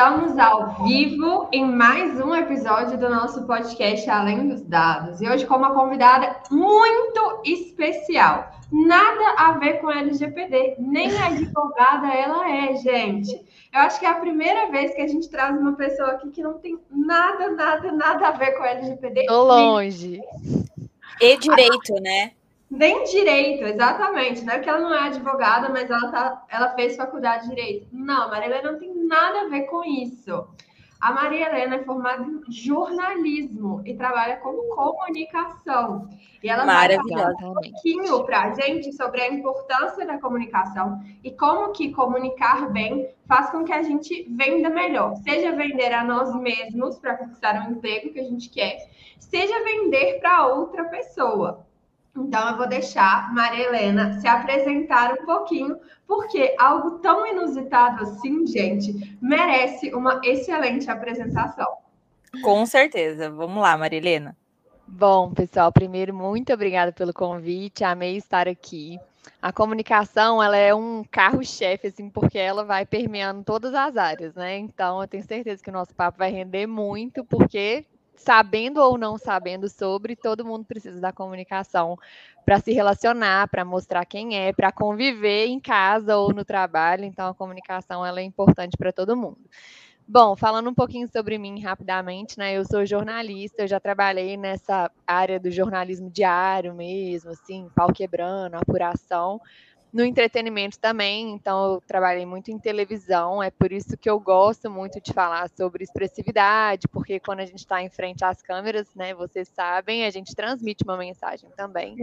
Estamos ao vivo em mais um episódio do nosso podcast Além dos Dados. E hoje com uma convidada muito especial. Nada a ver com LGPD, nem advogada ela é, gente. Eu acho que é a primeira vez que a gente traz uma pessoa aqui que não tem nada, nada, nada a ver com LGPD. Tô longe. E direito, né? Nem direito, exatamente. Não é que ela não é advogada, mas ela, tá, ela fez faculdade de direito. Não, Maria Helena não tem nada a ver com isso. A Maria Helena é formada em jornalismo e trabalha com comunicação. E ela vai falar um pouquinho para a gente sobre a importância da comunicação e como que comunicar bem faz com que a gente venda melhor. Seja vender a nós mesmos para conquistar um emprego que a gente quer, seja vender para outra pessoa. Então, eu vou deixar Maria Helena se apresentar um pouquinho, porque algo tão inusitado assim, gente, merece uma excelente apresentação. Com certeza. Vamos lá, Maria Helena. Bom, pessoal, primeiro, muito obrigada pelo convite. Amei estar aqui. A comunicação, ela é um carro-chefe, assim, porque ela vai permeando todas as áreas, né? Então, eu tenho certeza que o nosso papo vai render muito, porque sabendo ou não sabendo sobre, todo mundo precisa da comunicação para se relacionar, para mostrar quem é, para conviver em casa ou no trabalho. Então, a comunicação ela é importante para todo mundo. Bom, falando um pouquinho sobre mim rapidamente, né? Eu sou jornalista, eu já trabalhei nessa área do jornalismo diário mesmo, assim, pau quebrando, apuração no entretenimento também, então eu trabalhei muito em televisão, é por isso que eu gosto muito de falar sobre expressividade, porque quando a gente está em frente às câmeras, né, vocês sabem, a gente transmite uma mensagem também.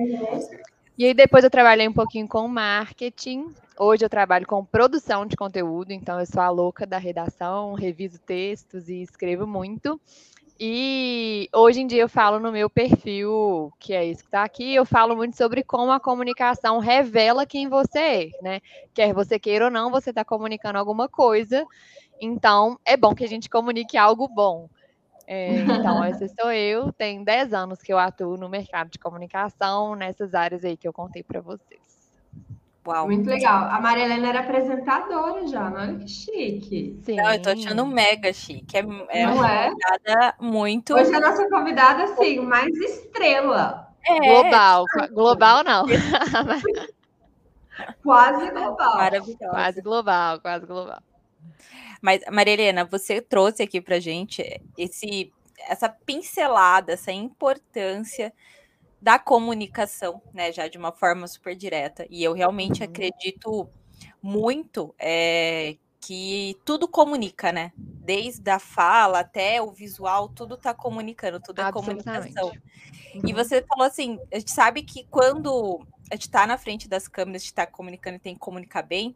E aí depois eu trabalhei um pouquinho com marketing. Hoje eu trabalho com produção de conteúdo, então eu sou a louca da redação, reviso textos e escrevo muito. E hoje em dia eu falo no meu perfil, que é isso que está aqui, eu falo muito sobre como a comunicação revela quem você é, né? Quer você queira ou não, você está comunicando alguma coisa. Então, é bom que a gente comunique algo bom. É, então, essa sou eu. Tem 10 anos que eu atuo no mercado de comunicação, nessas áreas aí que eu contei para vocês. Uau. Muito legal. A Maria Helena era apresentadora já, não olha que chique. Sim. Não, eu tô achando mega chique. É, é não uma é? convidada muito. Hoje a nossa convidada, assim, mais estrela. É. Global. Global não. quase global. Maravilhosa. Quase global, quase global. Mas, Maria Helena, você trouxe aqui pra gente esse, essa pincelada, essa importância da comunicação, né, já de uma forma super direta. E eu realmente uhum. acredito muito é, que tudo comunica, né? Desde a fala até o visual, tudo está comunicando, tudo é comunicação. Uhum. E você falou assim: a gente sabe que quando a gente está na frente das câmeras, a gente está comunicando e tem que comunicar bem.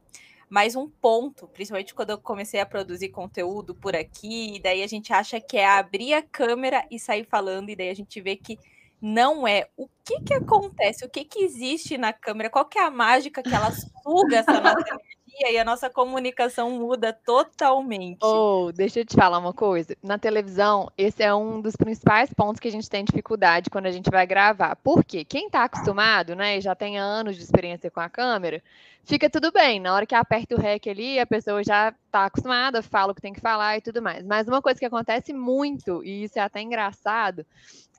Mas um ponto, principalmente quando eu comecei a produzir conteúdo por aqui, e daí a gente acha que é abrir a câmera e sair falando, e daí a gente vê que não é o que que acontece, o que que existe na câmera, qual que é a mágica que ela suga essa nossa energia e a nossa comunicação muda totalmente. Ou, oh, deixa eu te falar uma coisa, na televisão, esse é um dos principais pontos que a gente tem dificuldade quando a gente vai gravar. Por quê? Quem está acostumado, né, já tem anos de experiência com a câmera, fica tudo bem. Na hora que aperta o REC ali, a pessoa já está acostumada, fala o que tem que falar e tudo mais. Mas uma coisa que acontece muito, e isso é até engraçado,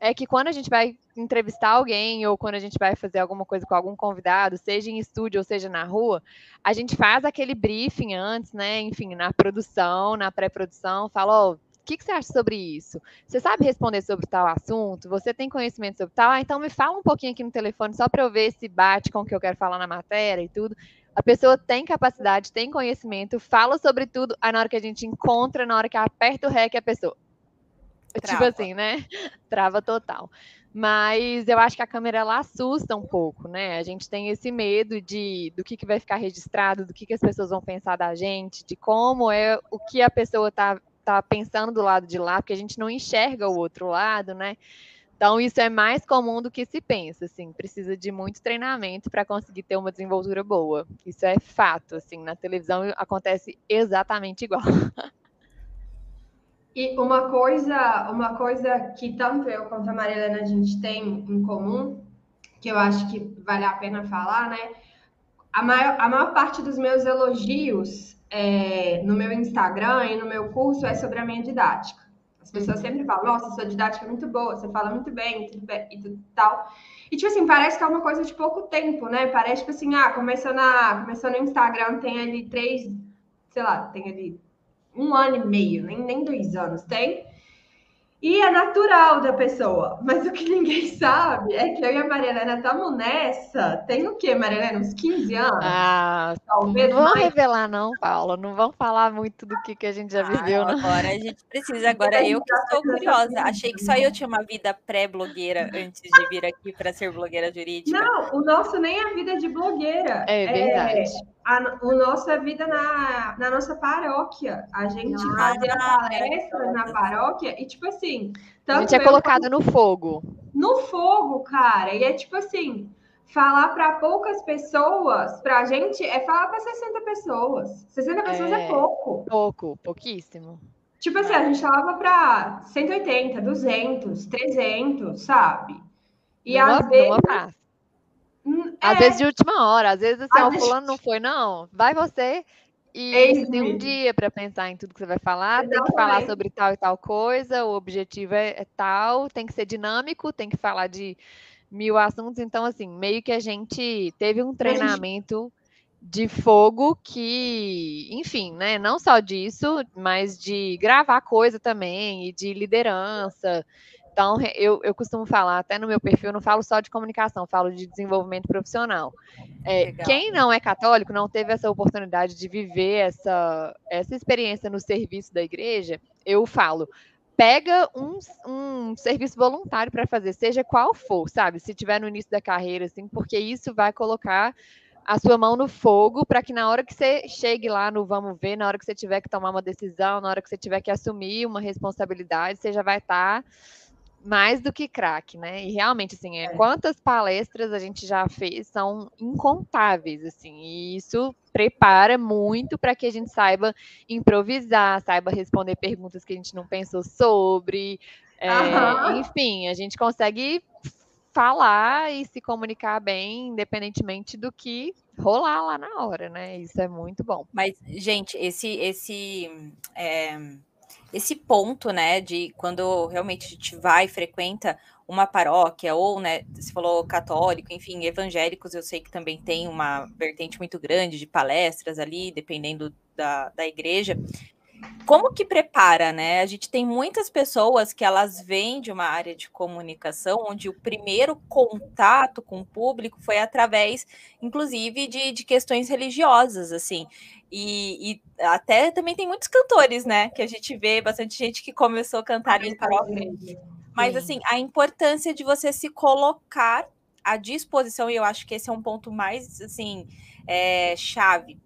é que quando a gente vai entrevistar alguém ou quando a gente vai fazer alguma coisa com algum convidado, seja em estúdio ou seja na rua, a gente faz aquele briefing antes, né? Enfim, na produção, na pré-produção, fala, ó, oh, o que, que, você acha sobre isso? Você sabe responder sobre tal assunto? Você tem conhecimento sobre tal? Ah, então me fala um pouquinho aqui no telefone só para eu ver se bate com o que eu quero falar na matéria e tudo. A pessoa tem capacidade, tem conhecimento, fala sobre tudo. Aí na hora que a gente encontra, na hora que aperta o REC, a pessoa, Tipo Trava. Tipo assim, né? Trava total. Mas eu acho que a câmera ela assusta um pouco, né? A gente tem esse medo de do que, que vai ficar registrado, do que, que as pessoas vão pensar da gente, de como é o que a pessoa tá, tá pensando do lado de lá, porque a gente não enxerga o outro lado, né? Então, isso é mais comum do que se pensa, assim, precisa de muito treinamento para conseguir ter uma desenvoltura boa. Isso é fato, assim, na televisão acontece exatamente igual. E uma coisa, uma coisa que tanto eu quanto a Maria Helena a gente tem em comum, que eu acho que vale a pena falar, né? A maior, a maior parte dos meus elogios é, no meu Instagram e no meu curso é sobre a minha didática. As pessoas uhum. sempre falam, nossa, sua didática é muito boa, você fala muito bem, tudo bem e tudo tal. E, tipo assim, parece que é uma coisa de pouco tempo, né? Parece, tipo assim, ah, começou, na, começou no Instagram, tem ali três, sei lá, tem ali um ano e meio, nem, nem dois anos, tem. E é natural da pessoa. Mas o que ninguém sabe é que eu e a Maria Helena estamos nessa. Tem o quê, Maria Helena? Uns 15 anos? Ah, Talvez não vão revelar, não, Paula. Não vão falar muito do que, que a gente já viveu, não. Agora a gente precisa. Agora eu que estou curiosa. Achei que só eu tinha uma vida pré-blogueira antes de vir aqui para ser blogueira jurídica. Não, o nosso nem é a vida de blogueira. É verdade. É a, o nosso é vida na, na nossa paróquia. A gente ah, fazia palestras na paróquia e, tipo assim. a gente é colocada no fogo. No fogo, cara. E é tipo assim: falar para poucas pessoas, para a gente, é falar para 60 pessoas. 60 pessoas é, é, pouco. Pouco, pouquíssimo. Tipo assim, a gente falava para 180, 200, 300, sabe? E às vezes. Hum, às é. vezes de última hora, às vezes assim, o fulano não foi, não. Vai você e é você tem um dia para pensar em tudo que você vai falar, Exatamente. tem que falar sobre tal e tal coisa, o objetivo é, é, tal, tem que ser dinâmico, tem que falar de mil assuntos. Então, assim, meio que a gente teve um treinamento de fogo que, enfim, né? Não só disso, mas de gravar coisa também e de liderança. Então, eu, eu costumo falar, até no meu perfil, eu não falo só de comunicação, falo de desenvolvimento profissional. É, quem não é católico, não teve essa oportunidade de viver essa, essa experiência no serviço da igreja, eu falo, pega um, um serviço voluntário para fazer, seja qual for, sabe? Se tiver no início da carreira, assim, porque isso vai colocar a sua mão no fogo para que na hora que você chegue lá no vamos ver, na hora que você tiver que tomar uma decisão, na hora que você tiver que assumir uma responsabilidade, você já vai estar tá mais do que craque, né? E realmente, assim, é, quantas palestras a gente já fez são incontáveis, assim, e isso prepara muito para que a gente saiba improvisar, saiba responder perguntas que a gente não pensou sobre, é, enfim, a gente consegue falar e se comunicar bem, independentemente do que rolar lá na hora, né? Isso é muito bom. Mas, gente, esse, esse é esse ponto, né, de quando realmente a gente vai e frequenta uma paróquia, ou, né, você falou católico, enfim, evangélicos, eu sei que também tem uma vertente muito grande de palestras ali, dependendo da, da igreja. Como que prepara, né? A gente tem muitas pessoas que elas vêm de uma área de comunicação onde o primeiro contato com o público foi através, inclusive, de, de questões religiosas, assim. E, e, até também tem muitos cantores, né? Que a gente vê bastante gente que começou a cantar em paróquia. Mas, assim, a importância de você se colocar à disposição, e eu acho que esse é um ponto mais, assim, é, chave.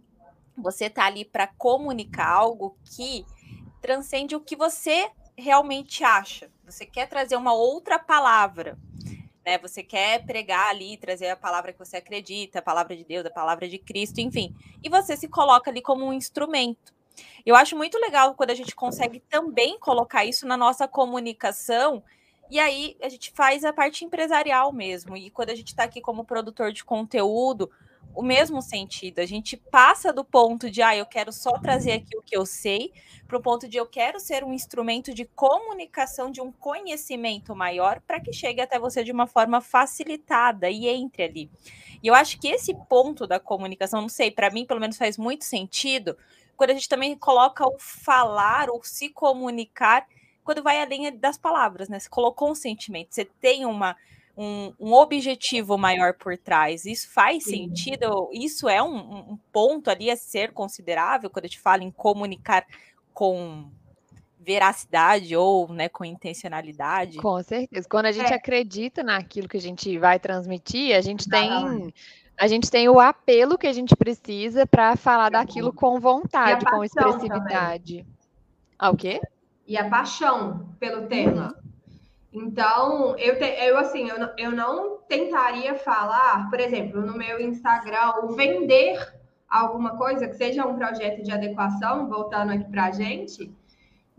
Você tá ali para comunicar algo que transcende o que você realmente acha. Você quer trazer uma outra palavra né? Você quer pregar ali, trazer a palavra que você acredita, a palavra de Deus, a palavra de Cristo, enfim. E você se coloca ali como um instrumento. Eu acho muito legal quando a gente consegue também colocar isso na nossa comunicação. E aí a gente faz a parte empresarial mesmo. E quando a gente está aqui como produtor de conteúdo, o mesmo sentido. A gente passa do ponto de, ah, eu quero só trazer aqui o que eu sei, para o ponto de eu quero ser um instrumento de comunicação, de um conhecimento maior, para que chegue até você de uma forma facilitada e entre ali. E eu acho que esse ponto da comunicação, não sei, para mim pelo menos faz muito sentido, quando a gente também coloca o falar, ou se comunicar, quando vai além das palavras, né? Você colocou um sentimento, você tem uma um, um, objetivo maior por trás. Isso faz Sim. sentido? Isso é um, um, ponto ali a ser considerável quando a gente fala em comunicar com veracidade ou né, com intencionalidade? Com certeza. Quando a gente é. acredita naquilo que a gente vai transmitir, a gente tem. A gente tem o apelo que a gente precisa para falar daquilo com vontade, com expressividade. Ah, o quê? E a paixão pelo tema. Uhum. Então, eu, te, eu assim, eu, eu não tentaria falar, por exemplo, no meu Instagram, ou vender alguma coisa que seja um projeto de adequação, voltando aqui para a gente,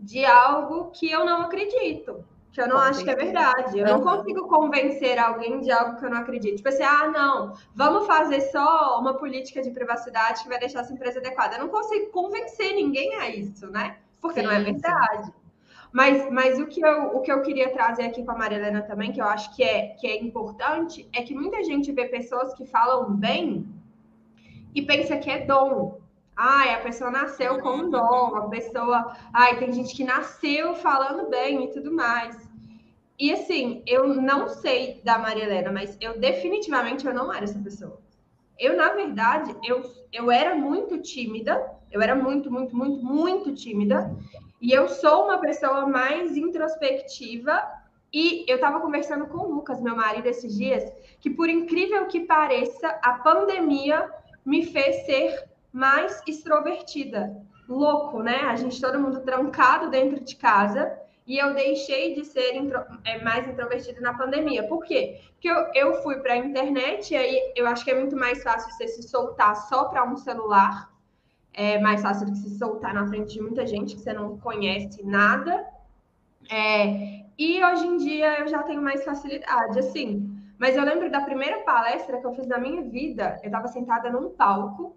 de algo que eu não acredito. que eu não acho que é verdade. Eu não consigo convencer alguém de algo que eu não acredito. Tipo assim, ah, não, vamos fazer só uma política de privacidade que vai deixar essa empresa adequada. Eu não consigo convencer ninguém a isso, né? Porque sim, não é verdade. Sim. Mas, mas o, que eu, o que eu queria trazer aqui com a Marilena também, que eu acho que é, que é importante, é que muita gente vê pessoas que falam bem e pensa que é dom. Ai, a pessoa nasceu com um dom, a pessoa. Ai, tem gente que nasceu falando bem e tudo mais. E assim, eu não sei da Maria Helena, mas eu definitivamente eu não era essa pessoa. Eu, na verdade, eu, eu era muito tímida, eu era muito, muito, muito, muito tímida, e eu sou uma pessoa mais introspectiva. E eu estava conversando com o Lucas, meu marido, esses dias, que por incrível que pareça, a pandemia me fez ser mais extrovertida. Louco, né? A gente, todo mundo trancado dentro de casa e eu deixei de ser intro, é, mais introvertida na pandemia. Por quê? Porque eu, eu fui para a internet e aí eu acho que é muito mais fácil você se soltar só para um celular. É mais fácil do que se soltar na frente de muita gente que você não conhece nada. É, e hoje em dia eu já tenho mais facilidade, assim. Mas eu lembro da primeira palestra que eu fiz na minha vida, eu estava sentada num palco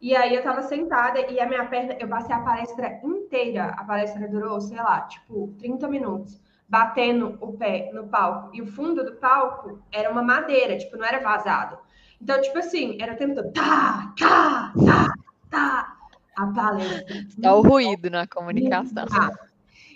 e aí eu tava sentada e a minha perna, eu passei a palestra inteira, a palestra durou, sei lá, tipo, 30 minutos, batendo o pé no palco. E o fundo do palco era uma madeira, tipo, não era vazado. Então, tipo assim, era o tempo todo, tá, tá, tá, tá, a palestra. Dá o ruído na comunicação. Tá.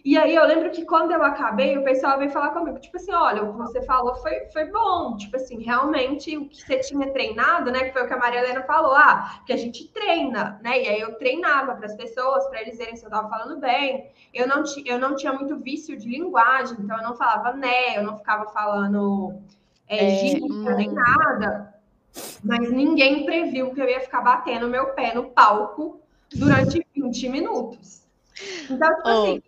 E aí eu lembro que quando eu acabei, o pessoal veio falar comigo, tipo assim, olha, o que você falou foi, foi bom, tipo assim, realmente o que você tinha treinado, né, que foi o que a Maria Helena falou, ah, que a gente treina, né, e aí eu treinava para as pessoas, para eles verem se eu estava falando bem, eu não, eu não tinha muito vício de linguagem, então eu não falava né, eu não ficava falando é, é, gíria, nem hum. nada, mas ninguém previu que eu ia ficar batendo meu pé no palco durante 20 minutos. Então, tipo oh. assim,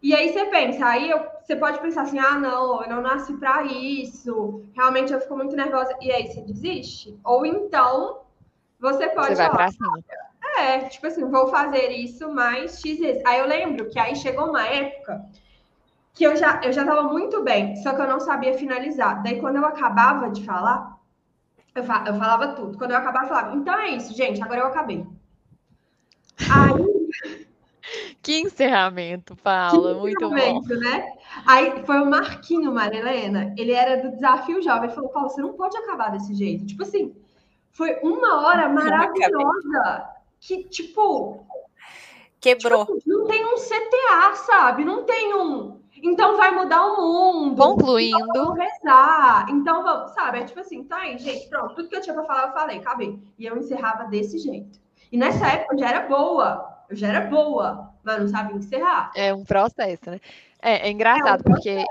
e aí você pensa, aí eu, você pode pensar assim, ah, não, eu não nasci para isso, realmente eu fico muito nervosa, e aí você desiste. Ou então, você pode... Você vai pra cima. É, tipo assim, vou fazer isso mais X vezes. Aí eu lembro que aí chegou uma época que eu já, eu já tava muito bem, só que eu não sabia finalizar. Daí quando eu acabava de falar, eu, fa eu falava tudo. Quando eu acabava, eu falava, então é isso, gente, agora eu acabei. Aí que encerramento, Paula. Que Muito encerramento, bom. né? Aí foi o Marquinho, Maria Helena. Ele era do Desafio Jovem. Ele falou, Paula, você não pode acabar desse jeito. Tipo assim, foi uma hora maravilhosa. Que, tipo. Quebrou. Tipo, não tem um CTA, sabe? Não tem um. Então vai mudar o mundo. Concluindo. Então vamos rezar. Então vamos, sabe? É tipo assim, tá aí, gente, pronto. Tudo que eu tinha pra falar, eu falei, acabei. E eu encerrava desse jeito. E nessa época eu já era boa. Eu já era boa mas não sabia encerrar. É um processo, né? É, é engraçado, é um porque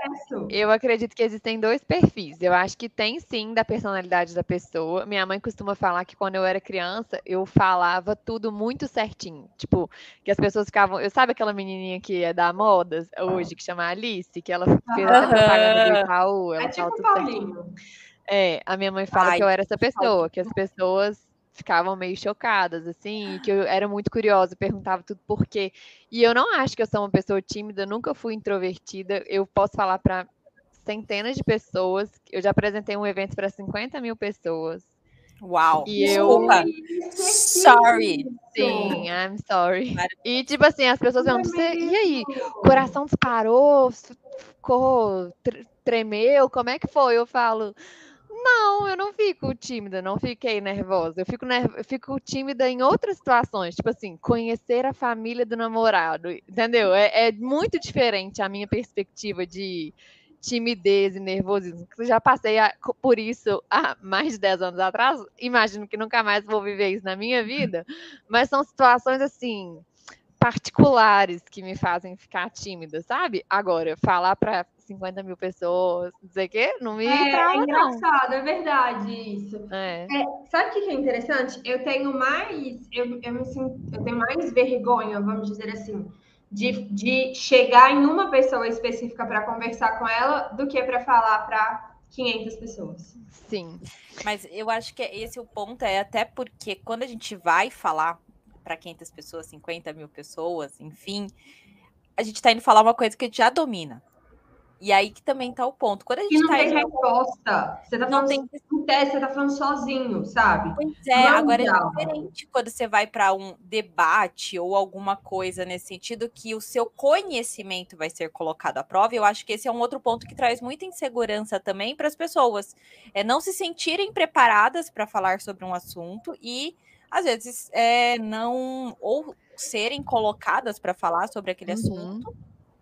eu acredito que existem dois perfis. Eu acho que tem sim da personalidade da pessoa. Minha mãe costuma falar que quando eu era criança, eu falava tudo muito certinho. Tipo, que as pessoas ficavam. Eu sabe aquela menininha que é da moda hoje, que chama Alice, que ela fez essa propaganda do Itaú. Ela é tipo fala tudo certinho. É, a minha mãe fala Ai, que eu era essa pessoa, que as pessoas ficavam meio chocadas, assim, que eu era muito curiosa, perguntava tudo por quê. E eu não acho que eu sou uma pessoa tímida, nunca fui introvertida. Eu posso falar para centenas de pessoas. Eu já apresentei um evento para 50 mil pessoas. Uau! E Desculpa. eu. Sorry. Sim, I'm sorry. E, tipo assim, as pessoas perguntam: e aí? O coração disparou? Ficou. Tremeu? Como é que foi? Eu falo. Não, eu não fico tímida, não fiquei nervosa. Eu fico, nerv... eu fico tímida em outras situações, tipo assim, conhecer a família do namorado, entendeu? É, é muito diferente a minha perspectiva de timidez e nervosismo. Eu já passei a, por isso há mais de 10 anos atrás, imagino que nunca mais vou viver isso na minha vida, mas são situações assim particulares que me fazem ficar tímida, sabe? Agora, falar para 50 mil pessoas, não sei o quê, não me é, trava, é engraçado, não. é verdade isso. É. É, sabe o que é interessante? Eu tenho mais, eu, eu me sinto, eu tenho mais vergonha, vamos dizer assim, de, de chegar em uma pessoa específica para conversar com ela do que para falar para 500 pessoas. Sim. Mas eu acho que esse é o ponto, é até porque quando a gente vai falar para 500 pessoas, 50 mil pessoas, enfim, a gente está indo falar uma coisa que a gente já domina. E aí que também tá o ponto. Quando a gente e não tá tem resposta. Você tá não falando, tem você tá falando sozinho, sabe? Pois é, Não agora é dá. diferente quando você vai para um debate ou alguma coisa nesse sentido que o seu conhecimento vai ser colocado à prova. Eu acho que esse é um outro ponto que traz muita insegurança também para as pessoas, é não se sentirem preparadas para falar sobre um assunto e às vezes é não ou serem colocadas para falar sobre aquele Uhum. assunto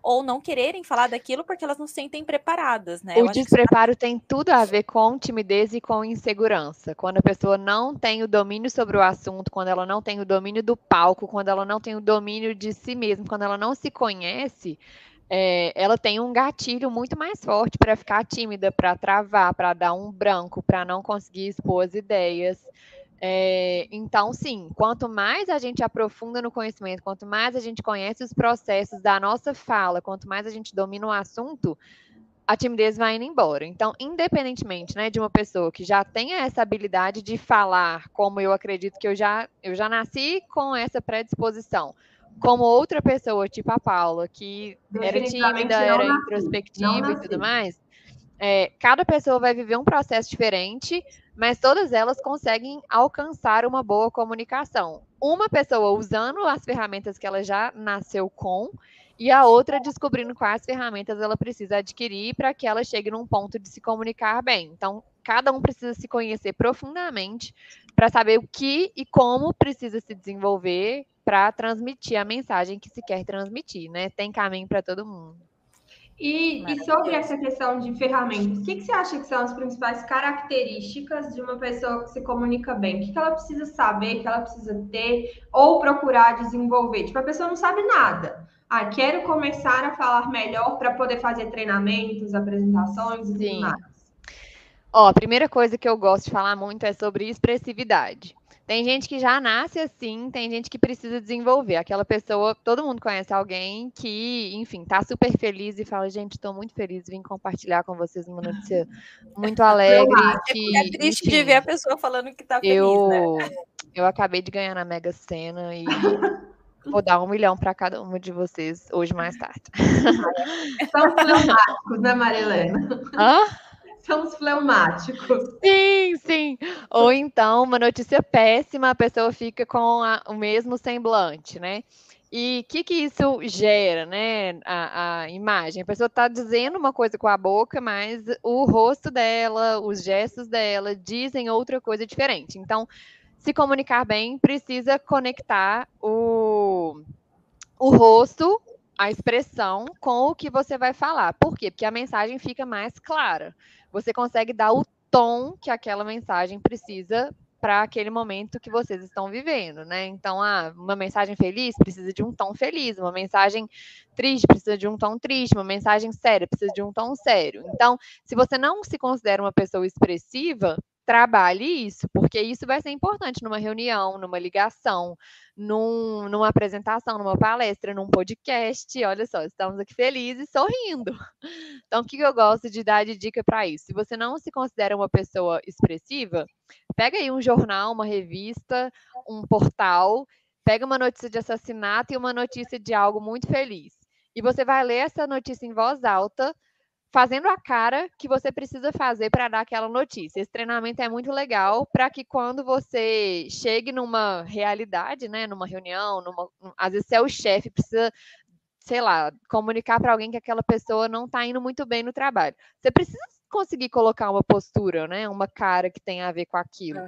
ou não quererem falar daquilo porque elas não se sentem preparadas, né? O acho que despreparo tem tudo a ver com timidez e com insegurança. Quando a pessoa não tem o domínio sobre o assunto, quando ela não tem o domínio do palco, quando ela não tem o domínio de si mesma, quando ela não se conhece, é, ela tem um gatilho muito mais forte para ficar tímida, para travar, para dar um branco, para não conseguir expor as ideias. É, então, sim, quanto mais a gente aprofunda no conhecimento, quanto mais a gente conhece os processos da nossa fala, quanto mais a gente domina o assunto, a timidez vai indo embora. Então, independentemente né, de uma pessoa que já tenha essa habilidade de falar, como eu acredito que eu já, eu já nasci com essa predisposição, como outra pessoa, tipo a Paula, que era tímida, era nasci, introspectiva e tudo mais, é, cada pessoa vai viver um processo diferente, mas todas elas conseguem alcançar uma boa comunicação. Uma pessoa usando as ferramentas que ela já nasceu com, e a outra descobrindo quais ferramentas ela precisa adquirir para que ela chegue num ponto de se comunicar bem. Então, cada um precisa se conhecer profundamente para saber o que e como precisa se desenvolver para transmitir a mensagem que se quer transmitir, né? Tem caminho para todo mundo. E, e sobre essa questão de ferramentas, o que, que você acha que são as principais características de uma pessoa que se comunica bem? O que, que ela precisa saber, que ela precisa ter ou procurar desenvolver? Tipo, a pessoa não sabe nada. Ah, quero começar a falar melhor para poder fazer treinamentos, apresentações e tudo mais. Ó, a primeira coisa que eu gosto de falar muito é sobre expressividade. Tem gente que já nasce assim, tem gente que precisa desenvolver. Aquela pessoa, todo mundo conhece alguém que, enfim, tá super feliz e fala, gente, estou muito feliz, vim compartilhar com vocês uma notícia muito alegre. Que, é triste de enfim, ver a pessoa falando que tá feliz, eu, né? eu acabei de ganhar na Mega Sena e vou dar um milhão para cada uma de vocês hoje mais tarde. São fleumáticos, né, Marilena? Hã? São os fleumáticos. Sim, sim. Ou então, uma notícia péssima, a pessoa fica com a- o mesmo semblante, né? E o que, que isso gera, né? A, a imagem. A pessoa está dizendo uma coisa com a boca, mas o rosto dela, os gestos dela dizem outra coisa diferente. Então, se comunicar bem precisa conectar o, o rosto, a expressão, com o que você vai falar. Por quê? Porque a mensagem fica mais clara você consegue dar o tom que aquela mensagem precisa para aquele momento que vocês estão vivendo, né? Então, ah, uma mensagem feliz precisa de um tom feliz, uma mensagem triste precisa de um tom triste, uma mensagem séria precisa de um tom sério. Então, se você não se considera uma pessoa expressiva, trabalhe isso, porque isso vai ser importante numa reunião, numa ligação, num, numa apresentação, numa palestra, num podcast. Olha só, estamos aqui felizes, sorrindo. Então, o que eu gosto de dar de dica para isso? Se você não se considera uma pessoa expressiva, pega aí um jornal, uma revista, um portal, pega uma notícia de assassinato e uma notícia de algo muito feliz. E você vai ler essa notícia em voz alta, fazendo a cara que você precisa fazer para dar aquela notícia. Esse treinamento é muito legal para que quando você chegue numa realidade, né, numa reunião, numa, às vezes você é o chefe, precisa sei lá, comunicar para alguém que aquela pessoa não está indo muito bem no trabalho. Você precisa conseguir colocar uma postura, né? Uma cara que tem a ver com aquilo.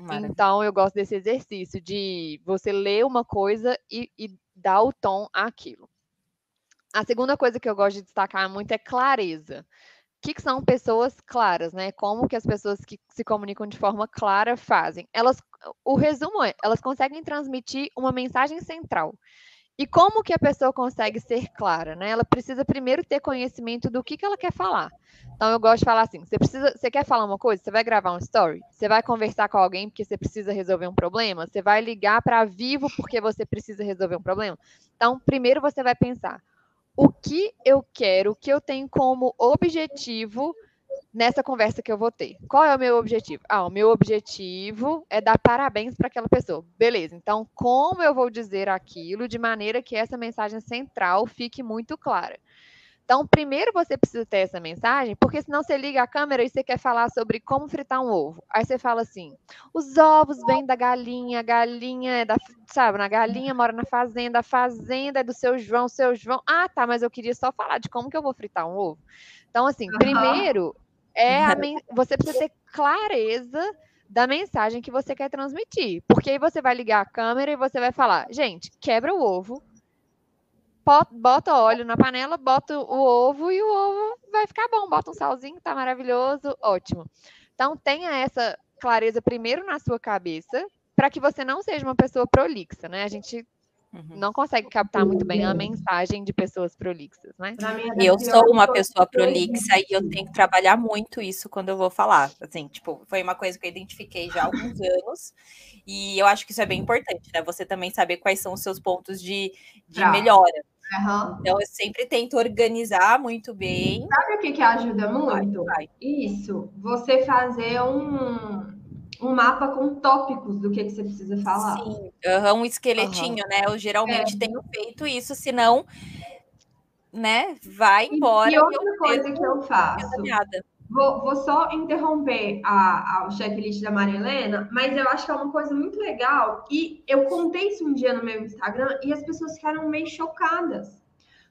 Maravilha. Então, eu gosto desse exercício de você ler uma coisa e, e dar o tom àquilo. A segunda coisa que eu gosto de destacar muito é clareza. O que, que são pessoas claras, né? Como que as pessoas que se comunicam de forma clara fazem? Elas, o resumo é, elas conseguem transmitir uma mensagem central. E como que a pessoa consegue ser clara, né? Ela precisa primeiro ter conhecimento do que, que ela quer falar. Então eu gosto de falar assim: você precisa, você quer falar uma coisa, você vai gravar um story, você vai conversar com alguém porque você precisa resolver um problema, você vai ligar para vivo porque você precisa resolver um problema. Então, primeiro você vai pensar: o que eu quero, o que eu tenho como objetivo nessa conversa que eu vou ter. Qual é o meu objetivo? Ah, o meu objetivo é dar parabéns para aquela pessoa. Beleza. Então, como eu vou dizer aquilo de maneira que essa mensagem central fique muito clara? Então, primeiro você precisa ter essa mensagem, porque senão você liga a câmera e você quer falar sobre como fritar um ovo. Aí você fala assim: os ovos vêm da galinha, a galinha é da, sabe, na galinha mora na fazenda, a fazenda é do seu João, seu João. Ah, tá, mas eu queria só falar de como que eu vou fritar um ovo. Então, assim, uhum. primeiro é a você precisa ter clareza da mensagem que você quer transmitir. Porque aí você vai ligar a câmera e você vai falar, gente, quebra o ovo, bota óleo na panela, bota o ovo e o ovo vai ficar bom. Bota um salzinho, tá maravilhoso, ótimo. Então tenha essa clareza primeiro na sua cabeça, para que você não seja uma pessoa prolixa, né? A gente Uhum. Não consegue captar muito bem a mensagem de pessoas prolixas, né? Eu sou uma pessoa prolixa e eu tenho que trabalhar muito isso quando eu vou falar. Assim, tipo, foi uma coisa que eu identifiquei já há alguns anos e eu acho que isso é bem importante, né? Você também saber quais são os seus pontos de, de melhora. Uhum. Então, eu sempre tento organizar muito bem. Sabe o que, que ajuda muito? Vai, vai. Isso, você fazer um, um mapa com tópicos do que, que você precisa falar. Sim, uhum, um esqueletinho, uhum. né? Eu geralmente é. tenho feito isso, senão, né, vai embora. E, outra coisa que eu faço. Vou, vou, só interromper a, a, o checklist da Maria Helena, mas eu acho que é uma coisa muito legal. E eu contei isso um dia no meu Instagram e as pessoas ficaram meio chocadas.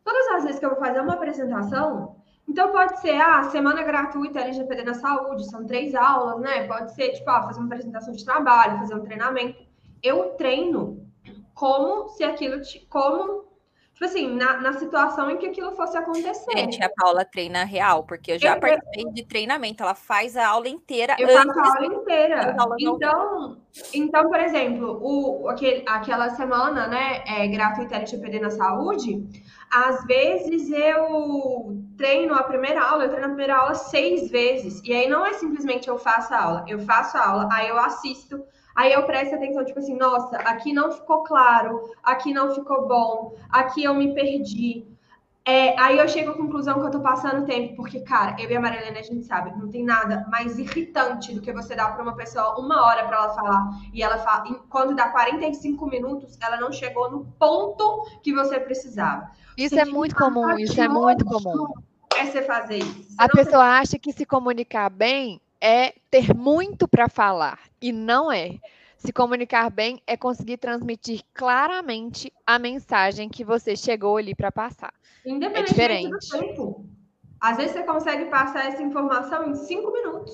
Todas as vezes que eu vou fazer uma apresentação, então, pode ser, ah, semana gratuita LGPD na saúde, são três aulas, né? Pode ser, tipo, ah, fazer uma apresentação de trabalho, fazer um treinamento. Eu treino como se aquilo, como, tipo assim, na, na situação em que aquilo fosse acontecer. Gente, a Paula treina real, porque eu já eu, participei de treinamento, ela faz a aula inteira. Eu faço a aula inteira. Então, então, por exemplo, o, aquele, aquela semana, né, é, gratuita LGPD na saúde, às vezes eu treino a primeira aula, eu treino a primeira aula seis vezes. E aí não é simplesmente eu faço a aula, eu faço a aula, aí eu assisto, aí eu presto atenção, tipo assim, nossa, aqui não ficou claro, aqui não ficou bom, aqui eu me perdi. É, aí eu chego à conclusão que eu tô passando tempo, porque, cara, eu e a Marilena, a gente sabe, não tem nada mais irritante do que você dar para uma pessoa uma hora para ela falar, e ela fala, quando dá 45 minutos, ela não chegou no ponto que você precisava. Isso você é muito comum, isso é muito comum. É você fazer isso. Você a pessoa acha que se comunicar bem é ter muito para falar, e não é. Se comunicar bem é conseguir transmitir claramente a mensagem que você chegou ali para passar. Independente é diferente. do tempo. Às vezes você consegue passar essa informação em cinco minutos.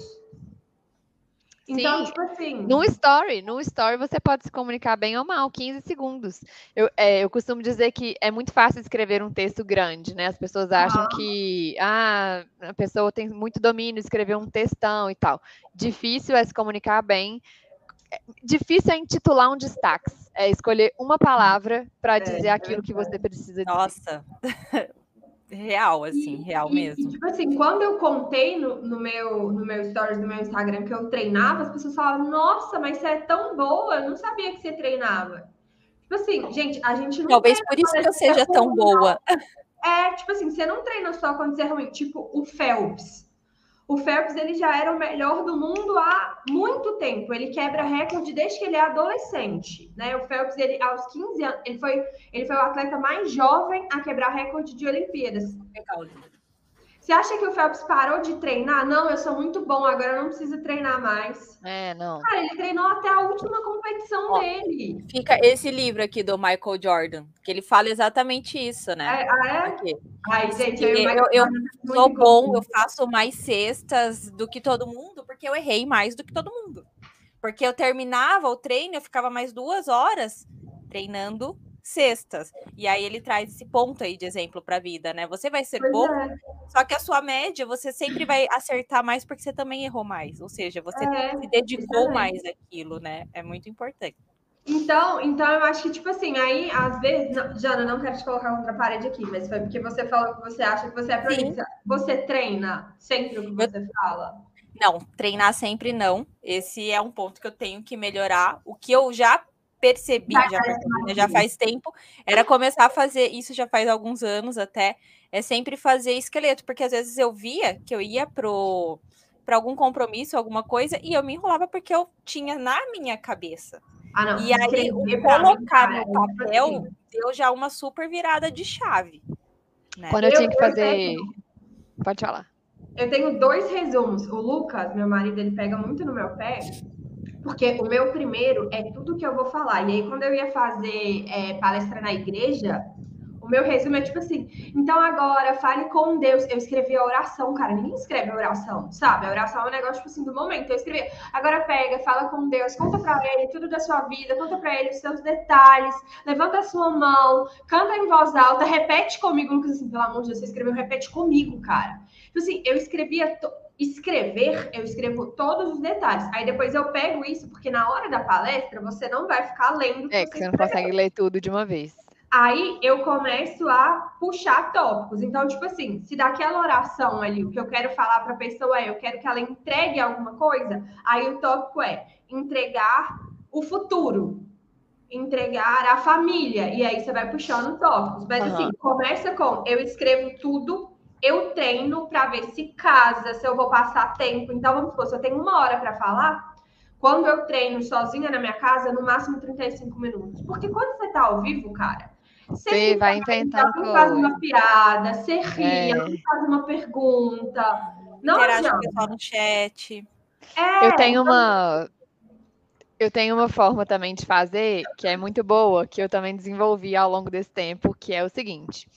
Então, Sim. tipo assim. No story, no story você pode se comunicar bem ou mal, 15 segundos. Eu, é, eu costumo dizer que é muito fácil escrever um texto grande, né? As pessoas acham ah. que ah, a pessoa tem muito domínio, escrever um textão e tal. Difícil é se comunicar bem difícil é intitular um destaque. É escolher uma palavra para é, dizer é, aquilo que você precisa dizer. Nossa. real, assim, e, real mesmo. E, tipo assim, quando eu contei no, no, meu, no meu stories do meu Instagram que eu treinava, as pessoas falavam, nossa, mas você é tão boa, eu não sabia que você treinava. Tipo assim, gente, a gente não. Talvez por isso que eu seja tão boa. É, tipo assim, você não treina só quando você é ruim. Tipo, o Phelps. O Phelps ele já era o melhor do mundo há muito tempo. Ele quebra recorde desde que ele é adolescente, né? O Phelps ele aos 15 anos, ele foi ele foi o atleta mais jovem a quebrar recorde de Olimpíadas. Você acha que o Phelps parou de treinar? Não, eu sou muito bom, agora eu não preciso treinar mais. É, não. Cara, ele treinou até a última competição Ó, dele. Fica esse livro aqui do Michael Jordan, que ele fala exatamente isso, né? É, ah, é? Aqui. Ai, gente, eu, eu, eu sou bom, eu faço mais cestas do que todo mundo, porque eu errei mais do que todo mundo. Porque eu terminava o treino, eu ficava mais duas horas treinando cestas. E aí ele traz esse ponto aí de exemplo para a vida, né? Você vai ser pois bom, é. só que a sua média você sempre vai acertar mais porque você também errou mais. Ou seja, você é, se dedicou exatamente. mais àquilo, né? É muito importante. Então, então eu acho que, tipo assim, aí, às vezes, não, Jana, não quero te colocar contra a parede aqui, mas foi porque você falou que você acha que você é prolífica. Você treina sempre o que você eu... fala? Não, treinar sempre não. Esse é um ponto que eu tenho que melhorar. O que eu já percebi, já, já, percebi, né, já faz tempo, era começar a fazer isso já faz alguns anos até, é sempre fazer esqueleto, porque às vezes eu via que eu ia pro para algum compromisso, alguma coisa, e eu me enrolava porque eu tinha na minha cabeça. Ah, não, e aí, colocar no papel deu já uma super virada de chave. Né? Quando eu, eu tinha que fazer. Pode falar. Eu tenho dois resumos. O Lucas, meu marido, ele pega muito no meu pé, porque o meu primeiro é tudo que eu vou falar. E aí, quando eu ia fazer é, palestra na igreja, o meu resumo é tipo assim: então agora fale com Deus. Eu escrevi a oração, cara. Ninguém escreve a oração, sabe? A oração é um negócio tipo assim do momento. Eu escrevi, agora pega, fala com Deus, conta pra ele tudo da sua vida, conta pra ele os seus detalhes, levanta a sua mão, canta em voz alta, repete comigo. Lucas, assim, pelo amor de Deus, você escreveu, repete comigo, cara. Tipo assim, eu escrevia. To escrever, eu escrevo todos os detalhes. Aí depois eu pego isso, porque na hora da palestra você não vai ficar lendo. É, que você, você não consegue ler tudo de uma vez. Aí eu começo a puxar tópicos. Então, tipo assim, se daquela oração ali, o que eu quero falar para a pessoa é, eu quero que ela entregue alguma coisa, aí o tópico é entregar o futuro, entregar a família. E aí você vai puxando tópicos. Mas uhum. assim, começa com eu escrevo tudo, eu treino para ver se casa, se eu vou passar tempo. Então, vamos supor, se eu tenho uma hora para falar, quando eu treino sozinha na minha casa, no máximo 35 minutos. Porque quando você tá ao vivo, cara, você, vai inventando coisa. faz uma piada, você ri, é. faz uma pergunta. Não Interage com o pessoal no chat. É, eu tenho então... uma eu tenho uma forma também de fazer que é muito boa, que eu também desenvolvi ao longo desse tempo, que é o seguinte.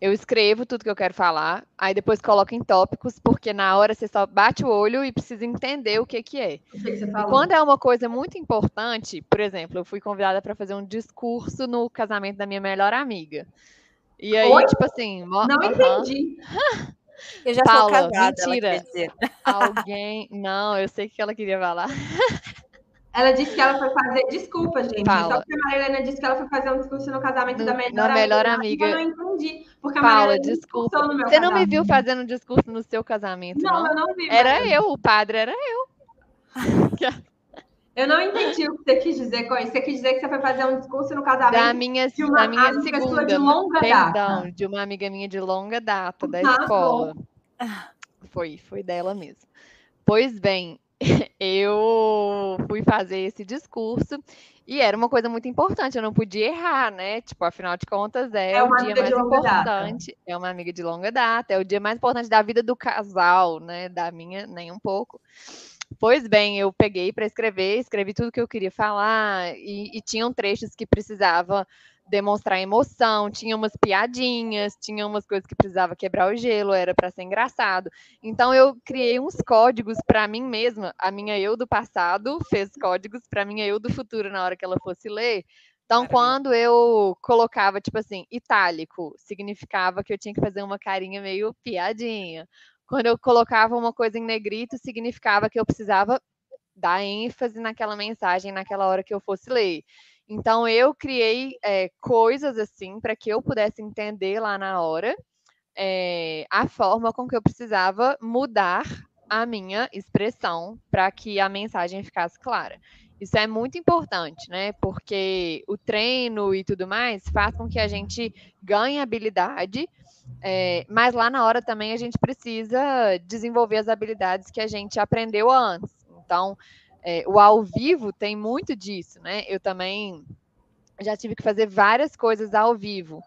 Eu escrevo tudo que eu quero falar, aí depois coloco em tópicos, porque na hora você só bate o olho e precisa entender o que, que é. O que, e quando é uma coisa muito importante, por exemplo, eu fui convidada para fazer um discurso no casamento da minha melhor amiga. E aí, Oi? tipo assim. Não uh -huh. entendi. Eu já Paula, sou casada, mentira. Alguém. Não, eu sei o que ela queria falar. Ela disse que ela foi fazer. Desculpa, gente. Só porque a Marilena disse que ela foi fazer um discurso no casamento da melhor, da melhor amiga. Eu não entendi. Porque a Paula, desculpa. Você casamento. não me viu fazendo um discurso no seu casamento? Não, não? eu não vi. Era mas... eu, o padre era eu. Eu não entendi o que você quis dizer com isso. Você quis dizer que você foi fazer um discurso no casamento da minha, de uma da minha segunda, de longa perdão, data. de uma amiga minha de longa data da ah, escola. Bom. Foi, foi dela mesmo. Pois bem, eu fui fazer esse discurso e era uma coisa muito importante, eu não podia errar, né? Tipo, afinal de contas, é, é o dia mais importante. Data. É uma amiga de longa data, é o dia mais importante da vida do casal, né? Da minha, nem um pouco. Pois bem, eu peguei para escrever, escrevi tudo que eu queria falar, e, e tinham trechos que precisava demonstrar emoção, tinha umas piadinhas, tinha umas coisas que precisava quebrar o gelo, era para ser engraçado. Então eu criei uns códigos para mim mesma. A minha eu do passado fez códigos para minha eu do futuro na hora que ela fosse ler. Então, quando eu colocava, tipo assim, itálico, significava que eu tinha que fazer uma carinha meio piadinha. Quando eu colocava uma coisa em negrito, significava que eu precisava dar ênfase naquela mensagem naquela hora que eu fosse ler. Então eu criei é, coisas assim para que eu pudesse entender lá na hora é, a forma com que eu precisava mudar a minha expressão para que a mensagem ficasse clara. Isso é muito importante, né? Porque o treino e tudo mais faz com que a gente ganhe habilidade, é, mas lá na hora também a gente precisa desenvolver as habilidades que a gente aprendeu antes. Então, é, o ao vivo tem muito disso, né? Eu também já tive que fazer várias coisas ao vivo.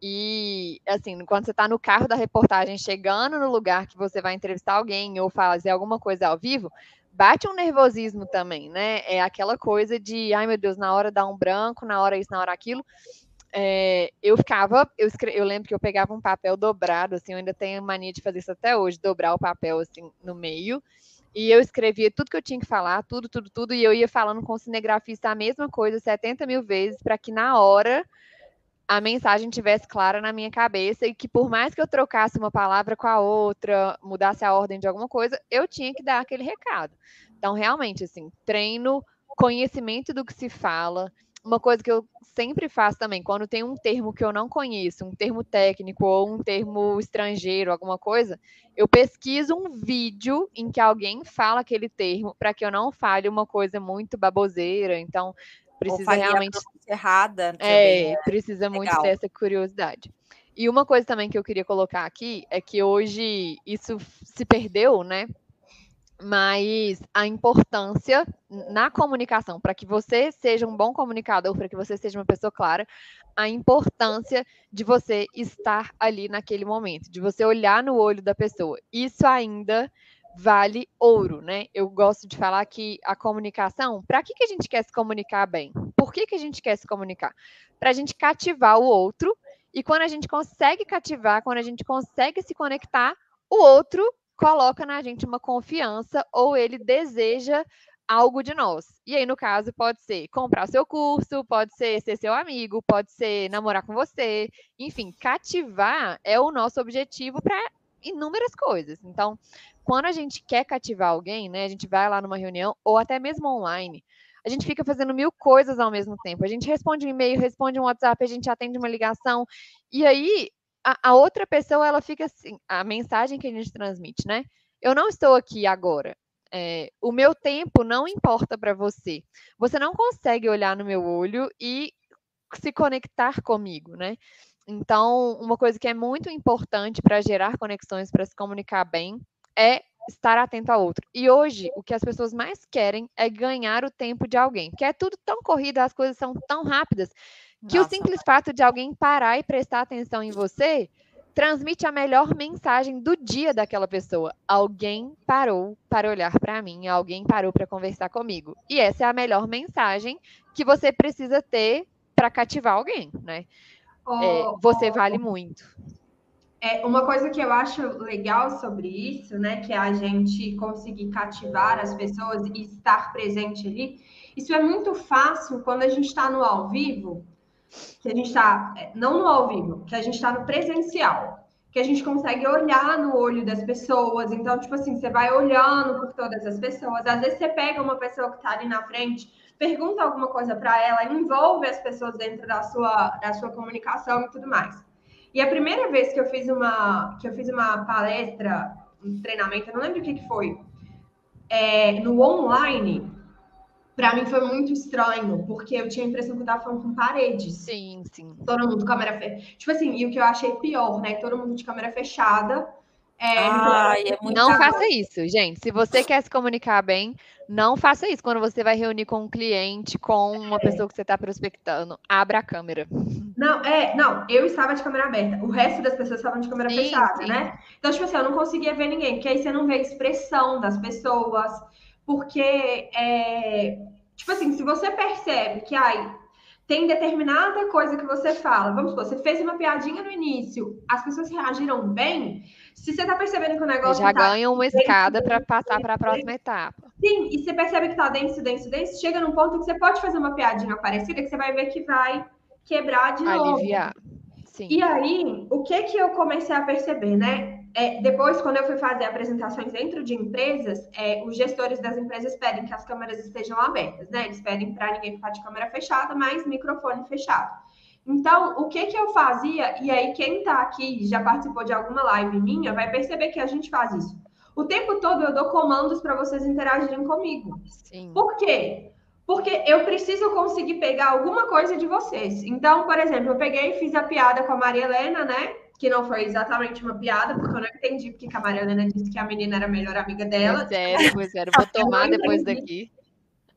E, assim, quando você está no carro da reportagem, chegando no lugar que você vai entrevistar alguém ou fazer alguma coisa ao vivo, bate um nervosismo também, né? É aquela coisa de, ai meu Deus, na hora dá um branco, na hora isso, na hora aquilo. É, eu ficava, eu, escre... eu lembro que eu pegava um papel dobrado, assim, eu ainda tenho mania de fazer isso até hoje, dobrar o papel assim no meio e eu escrevia tudo que eu tinha que falar, tudo, tudo, tudo, e eu ia falando com o cinegrafista a mesma coisa 70 mil vezes, para que na hora a mensagem tivesse clara na minha cabeça e que por mais que eu trocasse uma palavra com a outra, mudasse a ordem de alguma coisa, eu tinha que dar aquele recado. Então, realmente, assim, treino, conhecimento do que se fala, uma coisa que eu sempre faço também, quando tem um termo que eu não conheço, um termo técnico ou um termo estrangeiro, alguma coisa, eu pesquiso um vídeo em que alguém fala aquele termo para que eu não fale uma coisa muito baboseira. Então, precisa realmente errada. É, é, precisa legal. muito ter essa curiosidade. E uma coisa também que eu queria colocar aqui é que hoje isso se perdeu, né? Mas a importância na comunicação, para que você seja um bom comunicador, para que você seja uma pessoa clara, a importância de você estar ali naquele momento, de você olhar no olho da pessoa. Isso ainda vale ouro, né? Eu gosto de falar que a comunicação, para que, que a gente quer se comunicar bem? Por que, que a gente quer se comunicar? Para a gente cativar o outro, e quando a gente consegue cativar, quando a gente consegue se conectar, o outro coloca na gente uma confiança ou ele deseja algo de nós. E aí, no caso, pode ser comprar seu curso, pode ser ser seu amigo, pode ser namorar com você. Enfim, cativar é o nosso objetivo para inúmeras coisas. Então, quando a gente quer cativar alguém, né, a gente vai lá numa reunião ou até mesmo online, a gente fica fazendo mil coisas ao mesmo tempo. A gente responde um e-mail, responde um WhatsApp, a gente atende uma ligação. E aí, a, a outra pessoa, ela fica assim, a mensagem que a gente transmite, né? Eu não estou aqui agora. É, o meu tempo não importa para você. Você não consegue olhar no meu olho e se conectar comigo, né? Então, uma coisa que é muito importante para gerar conexões, para se comunicar bem, é estar atento ao outro. E hoje, o que as pessoas mais querem é ganhar o tempo de alguém, porque é tudo tão corrido, as coisas são tão rápidas, que Nossa. o simples fato de alguém parar e prestar atenção em você transmite a melhor mensagem do dia daquela pessoa. Alguém parou para olhar para mim, alguém parou para conversar comigo. E essa é a melhor mensagem que você precisa ter para cativar alguém, né? Oh, é, você oh, vale muito. É, uma coisa que eu acho legal sobre isso, né, que é a gente conseguir cativar as pessoas e estar presente ali, isso é muito fácil quando a gente está no ao vivo, que a gente está, é, não no ao vivo, que a gente está no presencial, que a gente consegue olhar no olho das pessoas. Então, tipo assim, você vai olhando por todas as pessoas. Às vezes você pega uma pessoa que está ali na frente, pergunta alguma coisa para ela, envolve as pessoas dentro da sua, da sua comunicação e tudo mais. E a primeira vez que eu fiz uma, que eu fiz uma palestra, um treinamento, eu não lembro o que, que foi, é, no online, para mim foi muito estranho, porque eu tinha a impressão que eu tava falando com paredes. Sim, sim. Todo mundo câmera fechada. Tipo assim, e o que eu achei pior, né? Todo mundo de câmera fechada. É, Ai, é não faça isso, gente. Se você quer se comunicar bem, não faça isso. Quando você vai reunir com um cliente, com uma pessoa que você está prospectando, abra a câmera. Não, é, não, eu estava de câmera aberta. O resto das pessoas estavam de câmera sim, fechada, sim. né? Então, tipo assim, eu não conseguia ver ninguém, porque aí você não vê a expressão das pessoas, porque é, tipo assim, se você percebe que ai, tem determinada coisa que você fala, vamos supor, você fez uma piadinha no início, as pessoas reagiram bem, se você tá percebendo que o negócio. Já tá ganha uma escada para passar para a próxima etapa. Sim, e você percebe que tá denso, denso, denso, chega num ponto que você pode fazer uma piadinha parecida que você vai ver que vai quebrar de novo. Aliviar. Sim. E aí, o que que eu comecei a perceber, né? É, depois, quando eu fui fazer apresentações dentro de empresas, é, os gestores das empresas pedem que as câmeras estejam abertas, né? Eles pedem para ninguém ficar de câmera fechada, mas microfone fechado. Então, o que que eu fazia, e aí quem está aqui já participou de alguma live minha, vai perceber que a gente faz isso. O tempo todo eu dou comandos para vocês interagirem comigo. Sim. Por quê? Porque eu preciso conseguir pegar alguma coisa de vocês. Então, por exemplo, eu peguei e fiz a piada com a Maria Helena, né? Que não foi exatamente uma piada, porque eu não entendi porque a Maria Helena disse que a menina era a melhor amiga dela. Pois é, pois é. Vou tomar depois daqui.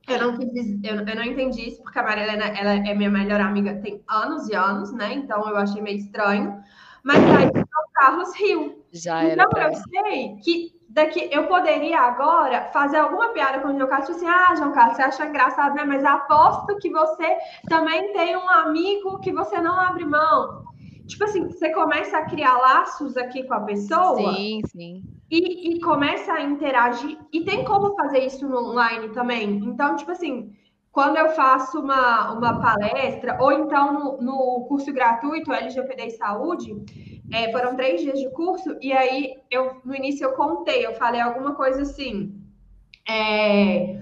Eu não, quis, eu, eu não entendi isso, porque a Maria Helena ela é minha melhor amiga tem anos e anos, né? Então eu achei meio estranho. Mas aí o Carlos riu. Já era. Então eu sei que daqui eu poderia agora fazer alguma piada com o João Carlos, tipo assim, ah, João Carlos, você acha engraçado, né? Mas aposto que você também tem um amigo que você não abre mão. Tipo assim, você começa a criar laços aqui com a pessoa. Sim, sim e, e começa a interagir. E tem como fazer isso no online também. Então, tipo assim, quando eu faço uma, uma palestra, ou então no, no curso gratuito LGPD e Saúde, é, foram três dias de curso, e aí eu no início eu contei, eu falei alguma coisa assim. É,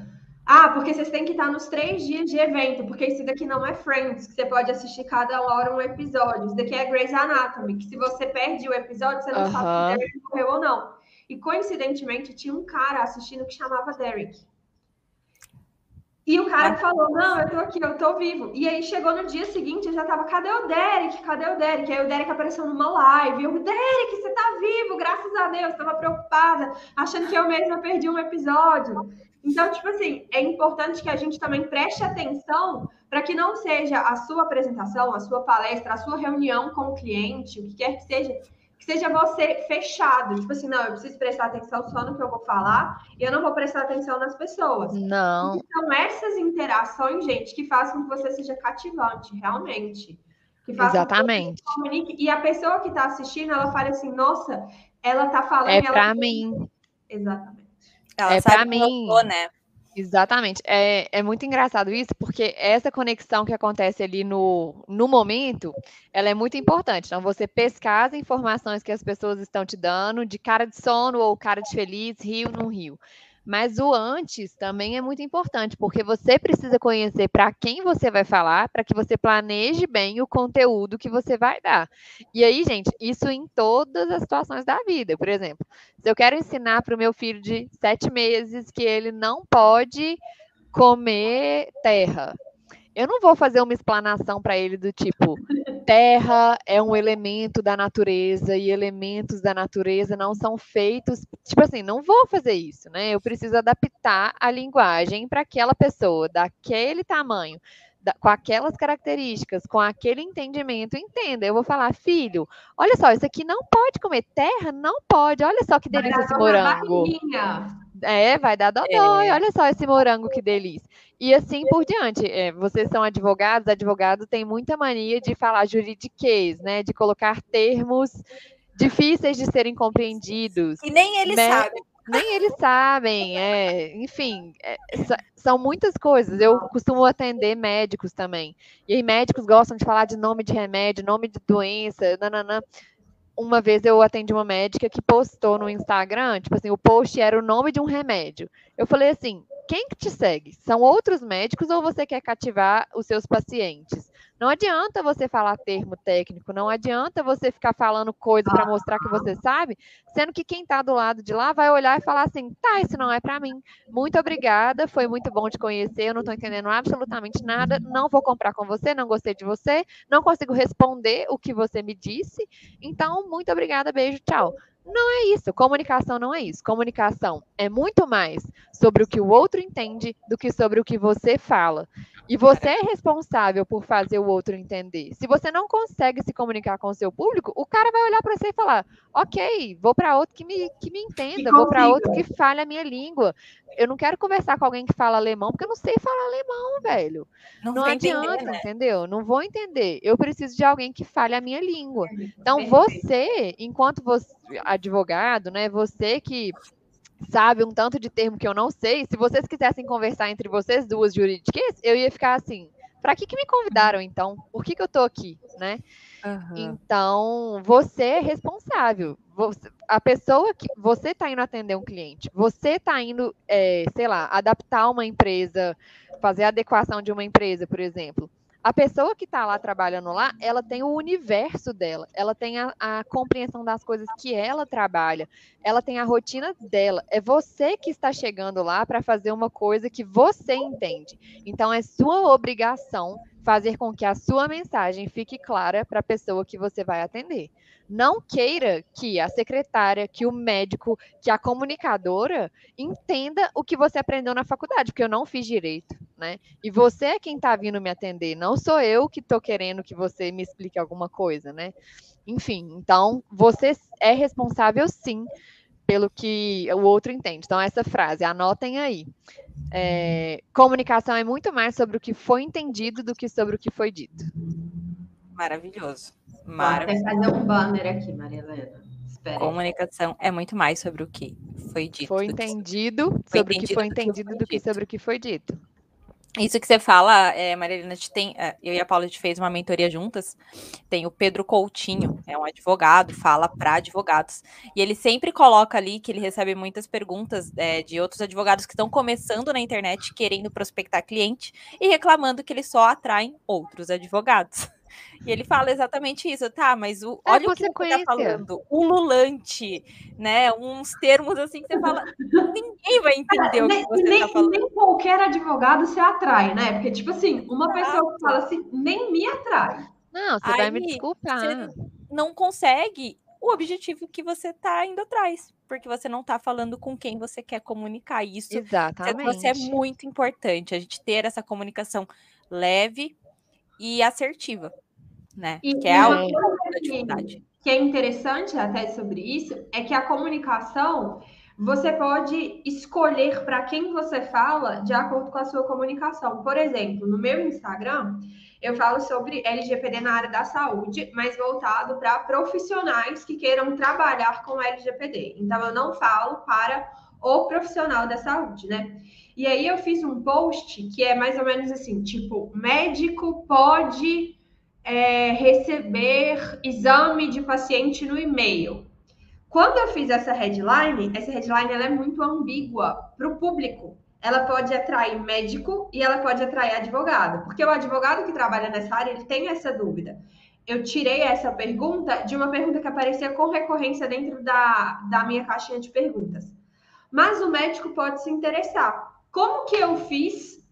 ah, porque vocês têm que estar nos três dias de evento, porque isso daqui não é Friends, que você pode assistir cada hora um episódio. Isso daqui é Grey's Anatomy, que se você perde o episódio, você não uhum. sabe se morreu ou não. E coincidentemente tinha um cara assistindo que chamava Derek. E o cara falou: Não, eu tô aqui, eu tô vivo. E aí chegou no dia seguinte, eu já tava: Cadê o Derek? Cadê o Derek? Aí o Derek apareceu numa live. Eu, Derek, você tá vivo, graças a Deus. Tava preocupada, achando que eu mesma perdi um episódio. Então, tipo assim, é importante que a gente também preste atenção para que não seja a sua apresentação, a sua palestra, a sua reunião com o cliente, o que quer que seja, que seja você fechado. Tipo assim, não, eu preciso prestar atenção só no que eu vou falar e eu não vou prestar atenção nas pessoas. Não. Então, essas interações, gente, que façam que você seja cativante, realmente. Que façam Exatamente. Que comunique, e a pessoa que está assistindo, ela fala assim, nossa, ela está falando. É para ela... mim. Exatamente. Ela é sabe para mim. Né? Exatamente. É, é muito engraçado isso, porque essa conexão que acontece ali no, no momento, ela é muito importante. Então, você pescar as informações que as pessoas estão te dando, de cara de sono ou cara de feliz, rio, não rio. Mas o antes também é muito importante, porque você precisa conhecer para quem você vai falar, para que você planeje bem o conteúdo que você vai dar. E aí, gente, isso em todas as situações da vida. Por exemplo, se eu quero ensinar para o meu filho de sete meses que ele não pode comer terra, eu não vou fazer uma explanação para ele do tipo: terra é um elemento da natureza e elementos da natureza não são feitos. Tipo assim, não vou fazer isso, né? Eu preciso adaptar a linguagem para aquela pessoa, daquele tamanho. Com aquelas características, com aquele entendimento, entenda. Eu vou falar, filho, olha só, isso aqui não pode comer terra, não pode. Olha só que delícia esse morango. É, vai dar dodói. É. Olha só esse morango, que delícia. E assim por diante. É, vocês são advogados, advogado tem muita mania de falar juridiquês, né? De colocar termos difíceis de serem compreendidos. E nem eles né? sabem. Nem eles sabem, é, enfim, é, são muitas coisas. Eu costumo atender médicos também. E aí, médicos gostam de falar de nome de remédio, nome de doença, nananã uma vez eu atendi uma médica que postou no Instagram, tipo assim, o post era o nome de um remédio. Eu falei assim: quem que te segue? São outros médicos ou você quer cativar os seus pacientes? Não adianta você falar termo técnico, não adianta você ficar falando coisa para mostrar que você sabe, sendo que quem está do lado de lá vai olhar e falar assim: tá, isso não é para mim. Muito obrigada, foi muito bom te conhecer, eu não estou entendendo absolutamente nada, não vou comprar com você, não gostei de você, não consigo responder o que você me disse, então, muito obrigada, beijo, tchau. Não é isso. Comunicação não é isso. Comunicação é muito mais sobre o que o outro entende do que sobre o que você fala. E você é responsável por fazer o outro entender. Se você não consegue se comunicar com o seu público, o cara vai olhar para você e falar: ok, vou para outro que me, que me entenda, vou para outro que fale a minha língua. Eu não quero conversar com alguém que fala alemão, porque eu não sei falar alemão, velho. Não, não adianta, entender, né? entendeu? Não vou entender. Eu preciso de alguém que fale a minha língua. Então, você, enquanto você, advogado, né, você que sabe um tanto de termo que eu não sei, se vocês quisessem conversar entre vocês duas jurídicas, eu ia ficar assim, para que, que me convidaram então? Por que, que eu tô aqui, né? Uhum. Então, você é responsável. Você, a pessoa que você está indo atender um cliente, você está indo, é, sei lá, adaptar uma empresa, fazer adequação de uma empresa, por exemplo a pessoa que está lá trabalhando lá, ela tem o universo dela, ela tem a, a, compreensão das coisas que ela trabalha, ela tem a rotina dela. É você que está chegando lá para fazer uma coisa que você entende. Então, é sua obrigação fazer com que a sua mensagem fique clara para a pessoa que você vai atender. Não queira que a secretária, que o médico, que a comunicadora entenda o que você aprendeu na faculdade, porque eu não fiz direito, né? E você é quem está vindo me atender, não sou eu que estou querendo que você me explique alguma coisa, né? Enfim, então você é responsável sim pelo que o outro entende. Então, essa frase, anotem aí. É, comunicação é muito mais sobre o que foi entendido do que sobre o que foi dito. Maravilhoso. Maravilhoso. Vou até fazer um banner aqui, Maria Helena. Espera Comunicação é muito mais sobre o que foi dito. Foi entendido sobre o que foi entendido do que sobre o que foi dito. Isso que você fala, é, Marilena, tem, é, eu e a Paula a gente fez uma mentoria juntas. Tem o Pedro Coutinho, é um advogado, fala para advogados. E ele sempre coloca ali que ele recebe muitas perguntas é, de outros advogados que estão começando na internet, querendo prospectar cliente e reclamando que eles só atraem outros advogados. E ele fala exatamente isso, tá? Mas o, é olha o que você tá falando, ululante, né? Uns termos assim que você fala, ninguém vai entender o que você nem, tá falando. Nem qualquer advogado se atrai, né? Porque, tipo assim, uma pessoa que fala assim, nem me atrai. Não, você Aí, vai me desculpar. Você não consegue o objetivo que você está indo atrás, porque você não está falando com quem você quer comunicar. Isso Exatamente. Você é muito importante, a gente ter essa comunicação leve e assertiva, né? E, que é a outra dificuldade. Que é interessante até sobre isso é que a comunicação você pode escolher para quem você fala de acordo com a sua comunicação. Por exemplo, no meu Instagram, eu falo sobre LGPD na área da saúde, mas voltado para profissionais que queiram trabalhar com LGPD. Então, eu não falo para o profissional da saúde, né? E aí eu fiz um post que é mais ou menos assim, tipo, médico pode é, receber exame de paciente no e-mail. Quando eu fiz essa headline, essa headline ela é muito ambígua para o público ela pode atrair médico e ela pode atrair advogado, porque o advogado que trabalha nessa área, ele tem essa dúvida. Eu tirei essa pergunta de uma pergunta que aparecia com recorrência dentro da, da minha caixinha de perguntas. Mas o médico pode se interessar. Como que eu fiz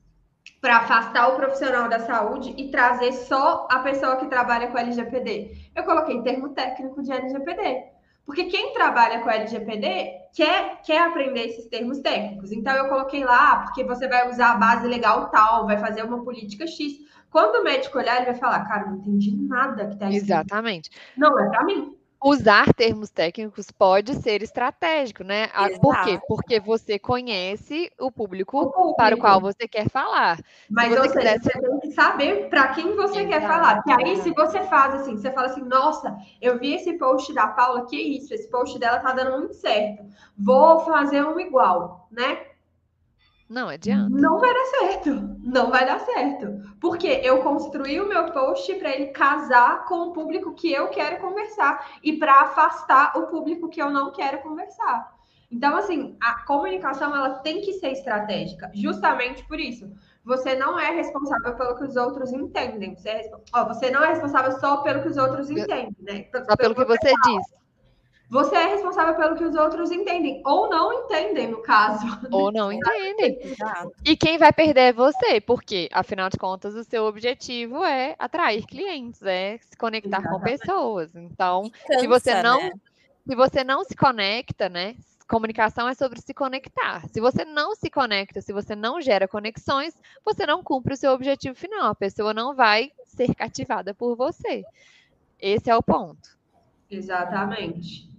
para afastar o profissional da saúde e trazer só a pessoa que trabalha com LGPD? Eu coloquei termo técnico de LGPD. Porque quem trabalha com LGPD quer, quer aprender esses termos técnicos. Então, eu coloquei lá, porque você vai usar a base legal tal, vai fazer uma política X. Quando o médico olhar, ele vai falar, cara, não entendi nada que tá escrito. Exatamente. Não é para mim usar termos técnicos pode ser estratégico, né? Exato. Por quê? Porque você conhece o público, o público, para o qual você quer falar. Mas você, você, quiser... você tem que saber para quem você Exato. quer falar. Porque aí, se você faz assim, você fala assim, nossa, eu vi esse post da Paula, que isso, esse post dela tá dando muito certo. Vou fazer um igual, né? Não adianta. Não vai dar certo. Não vai dar certo. Porque eu construí o meu post para ele casar com o público que eu quero conversar e para afastar o público que eu não quero conversar. Então, assim, a comunicação ela tem que ser estratégica, justamente por isso. Você não é responsável pelo que os outros entendem. Você, é, ó, você não é responsável só pelo que os outros entendem, né? Só pelo, pelo que você diz. Você é responsável pelo que os outros entendem, ou não entendem, no caso. Ou não entendem. E quem vai perder é você, porque, afinal de contas, o seu objetivo é atrair clientes, é se conectar Exatamente. com pessoas. Então, cansa, se você não. Né? Se você não se conecta, né? Comunicação é sobre se conectar. Se você não se conecta, se você não gera conexões, você não cumpre o seu objetivo final. A pessoa não vai ser cativada por você. Esse é o ponto. Exatamente.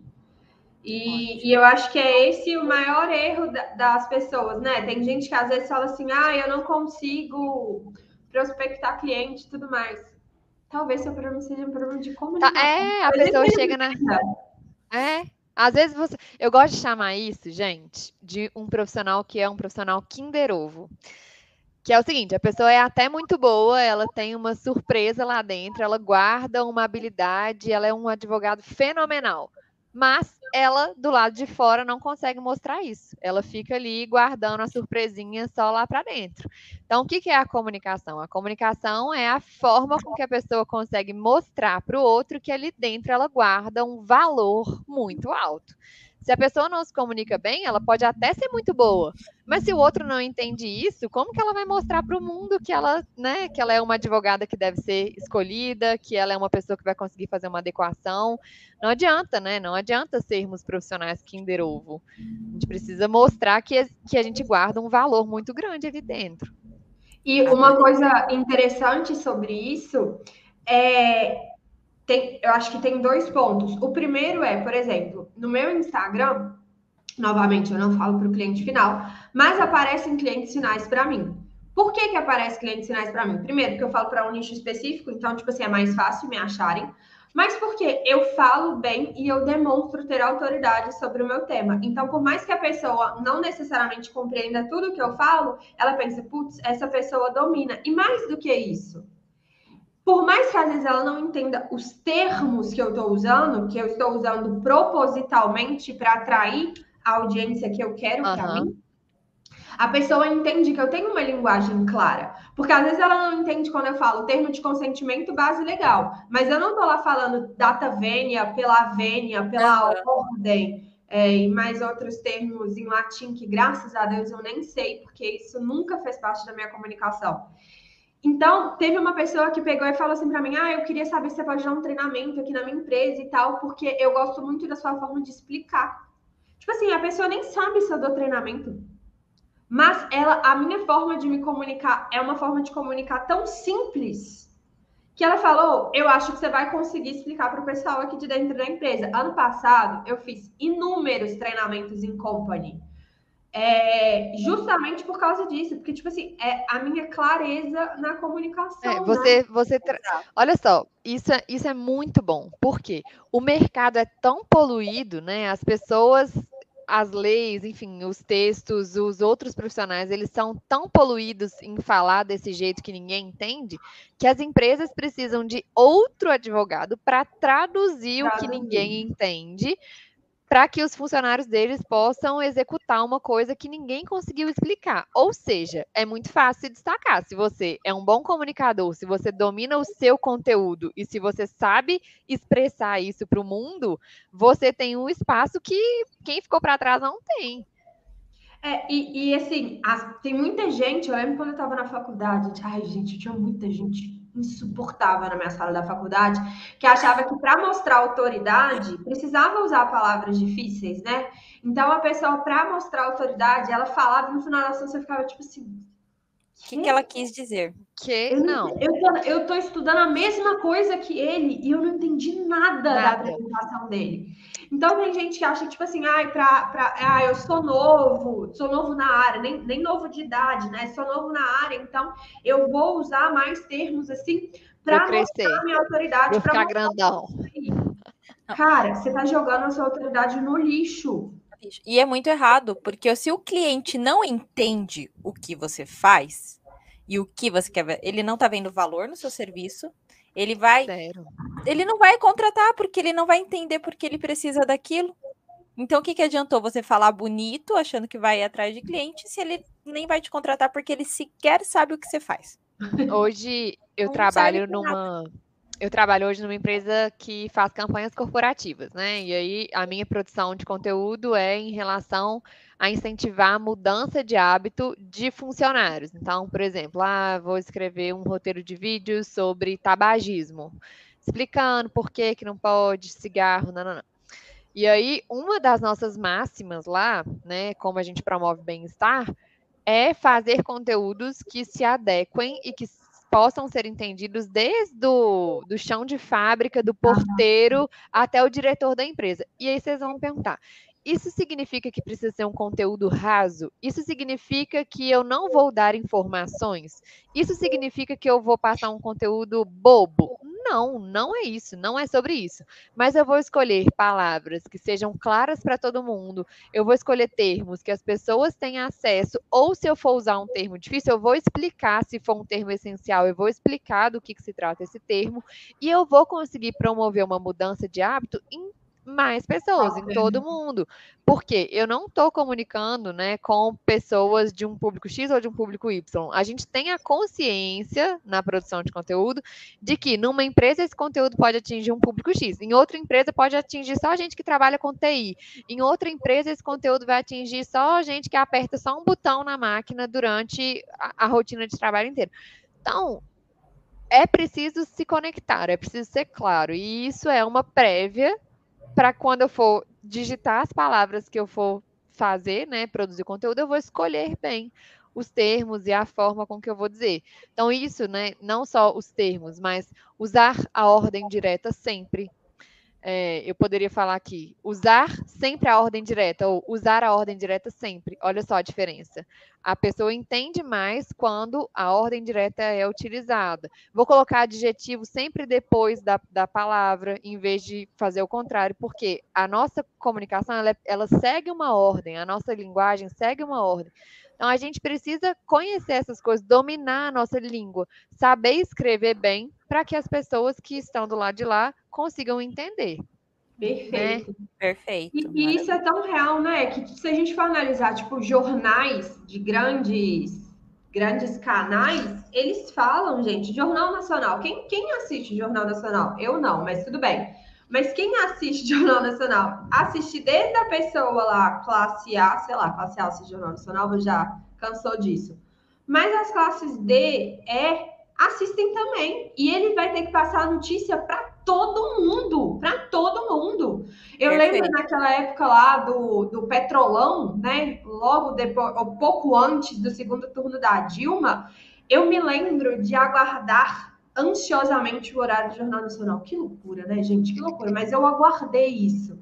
E, e, eu acho que é esse o maior erro das pessoas, né? Tem gente que às vezes fala assim, ah, eu não consigo prospectar cliente e tudo mais. Talvez seu problema seja um problema de comunicação. Tá, é, a pessoa chega na. É. Às vezes você. Eu gosto de chamar isso, gente, de um profissional que é um profissional Kinder Ovo. Que é o seguinte, a pessoa é até muito boa, ela tem uma surpresa lá dentro, ela guarda uma habilidade, ela é um advogado fenomenal mas ela do lado de fora não consegue mostrar isso. Ela fica ali guardando a surpresinha só lá para dentro. Então, o que é a comunicação? A comunicação é a forma com que a pessoa consegue mostrar para o outro que ali dentro ela guarda um valor muito alto. Se a pessoa não se comunica bem, ela pode até ser muito boa, mas se o outro não entende isso, como que ela vai mostrar para o mundo que ela, né, que ela é uma advogada que deve ser escolhida, que ela é uma pessoa que vai conseguir fazer uma adequação? Não adianta, né? Não adianta sermos profissionais Kinder Ovo. A gente precisa mostrar que, que a gente guarda um valor muito grande ali dentro. E uma coisa interessante sobre isso é tem, eu acho que tem dois pontos. O primeiro é, por exemplo, no meu Instagram, novamente eu não falo para o cliente final, mas aparecem clientes finais para mim. Por que, que aparece clientes finais para mim? Primeiro, porque eu falo para um nicho específico, então, tipo assim, é mais fácil me acharem. Mas porque eu falo bem e eu demonstro ter autoridade sobre o meu tema. Então, por mais que a pessoa não necessariamente compreenda tudo que eu falo, ela pensa, putz, essa pessoa domina. E mais do que isso, por mais que às vezes ela não entenda os termos que eu estou usando, que eu estou usando propositalmente para atrair a audiência que eu quero uhum. para mim, A pessoa entende que eu tenho uma linguagem clara. Porque às vezes ela não entende quando eu falo termo de consentimento base legal. Mas eu não estou lá falando data vênia, pela vênia, pela uhum. ordem. É, e mais outros termos em latim que, graças a Deus, eu nem sei, porque isso nunca fez parte da minha comunicação. Então, teve uma pessoa que pegou e falou assim para mim: Ah, eu queria saber se você pode dar um treinamento aqui na minha empresa e tal, porque eu gosto muito da sua forma de explicar. Tipo assim, a pessoa nem sabe se eu dou treinamento. Mas ela, a minha forma de me comunicar é uma forma de comunicar tão simples que ela falou: Eu acho que você vai conseguir explicar para o pessoal aqui de dentro da empresa. Ano passado, eu fiz inúmeros treinamentos em company. É, justamente por causa disso, porque, tipo assim, é a minha clareza na comunicação. É, você, né? você tra... Olha só, isso é, isso é muito bom, porque o mercado é tão poluído, né? As pessoas as leis, enfim, os textos, os outros profissionais, eles são tão poluídos em falar desse jeito que ninguém entende, que as empresas precisam de outro advogado para traduzir, traduzir o que ninguém entende para que os funcionários deles possam executar uma coisa que ninguém conseguiu explicar. Ou seja, é muito fácil destacar. Se você é um bom comunicador, se você domina o seu conteúdo e se você sabe expressar isso para o mundo, você tem um espaço que quem ficou para trás não tem. É, e, e assim, as, tem muita gente, eu lembro quando eu estava na faculdade, ai, gente, tinha muita gente insuportável na minha sala da faculdade, que achava que para mostrar autoridade precisava usar palavras difíceis, né? Então a pessoa, para mostrar autoridade, ela falava no final da ação você ficava tipo assim. O que, que, ela quis dizer? Que eu não. Eu tô, eu tô estudando a mesma coisa que ele e eu não entendi nada, nada. da apresentação dele. Então tem gente que acha, tipo assim, ai, pra, pra, ah, eu sou novo, sou novo na área, nem, nem novo de idade, né? Sou novo na área, então eu vou usar mais termos assim para mostrar minha autoridade. Vou ficar grandão. Cara, você tá jogando a sua autoridade no lixo. E é muito errado, porque se o cliente não entende o que você faz e o que você quer ver, ele não tá vendo valor no seu serviço, ele vai. Zero. Ele não vai contratar porque ele não vai entender porque ele precisa daquilo. Então, o que, que adiantou você falar bonito, achando que vai ir atrás de cliente, se ele nem vai te contratar porque ele sequer sabe o que você faz? Hoje eu não trabalho numa. Nada. Eu trabalho hoje numa empresa que faz campanhas corporativas, né? E aí a minha produção de conteúdo é em relação a incentivar a mudança de hábito de funcionários. Então, por exemplo, ah, vou escrever um roteiro de vídeo sobre tabagismo, explicando por que, que não pode cigarro, não, não, não. E aí, uma das nossas máximas lá, né, como a gente promove bem-estar, é fazer conteúdos que se adequem e que possam ser entendidos desde o do chão de fábrica, do porteiro, até o diretor da empresa. E aí vocês vão perguntar, isso significa que precisa ser um conteúdo raso? Isso significa que eu não vou dar informações? Isso significa que eu vou passar um conteúdo bobo? Não, não é isso, não é sobre isso. Mas eu vou escolher palavras que sejam claras para todo mundo. Eu vou escolher termos que as pessoas tenham acesso, ou se eu for usar um termo difícil, eu vou explicar se for um termo essencial, eu vou explicar do que, que se trata esse termo, e eu vou conseguir promover uma mudança de hábito em mais pessoas, em todo mundo. Porque eu não estou comunicando né, com pessoas de um público X ou de um público Y. A gente tem a consciência na produção de conteúdo de que numa empresa esse conteúdo pode atingir um público X, em outra empresa pode atingir só gente que trabalha com TI, em outra empresa esse conteúdo vai atingir só gente que aperta só um botão na máquina durante a, a rotina de trabalho inteiro. Então, é preciso se conectar, é preciso ser claro. E isso é uma prévia para quando eu for digitar as palavras que eu for fazer, né, produzir conteúdo, eu vou escolher bem os termos e a forma com que eu vou dizer. Então, isso, né, não só os termos, mas usar a ordem direta sempre, é, eu poderia falar aqui, usar sempre a ordem direta, ou usar a ordem direta sempre. Olha só a diferença. A pessoa entende mais quando a ordem direta é utilizada. Vou colocar adjetivo sempre depois da, da palavra, em vez de fazer o contrário, porque a nossa comunicação, ela, ela segue uma ordem, a nossa linguagem segue uma ordem. Então, a gente precisa conhecer essas coisas, dominar a nossa língua, saber escrever bem, para que as pessoas que estão do lado de lá consigam entender. Perfeito. Né? Perfeito. E, e isso é tão real, né? Que se a gente for analisar, tipo, jornais de grandes grandes canais, eles falam, gente, Jornal Nacional. Quem, quem assiste Jornal Nacional? Eu não, mas tudo bem. Mas quem assiste Jornal Nacional? Assiste desde a pessoa lá, classe A, sei lá, classe A assiste Jornal Nacional, já cansou disso. Mas as classes D, E, assistem também. E ele vai ter que passar a notícia para todo mundo, para todo mundo. Eu Perfeito. lembro naquela época lá do, do Petrolão, né? Logo depois, ou pouco antes do segundo turno da Dilma, eu me lembro de aguardar ansiosamente o horário do Jornal Nacional. Que loucura, né, gente? Que loucura. Mas eu aguardei isso.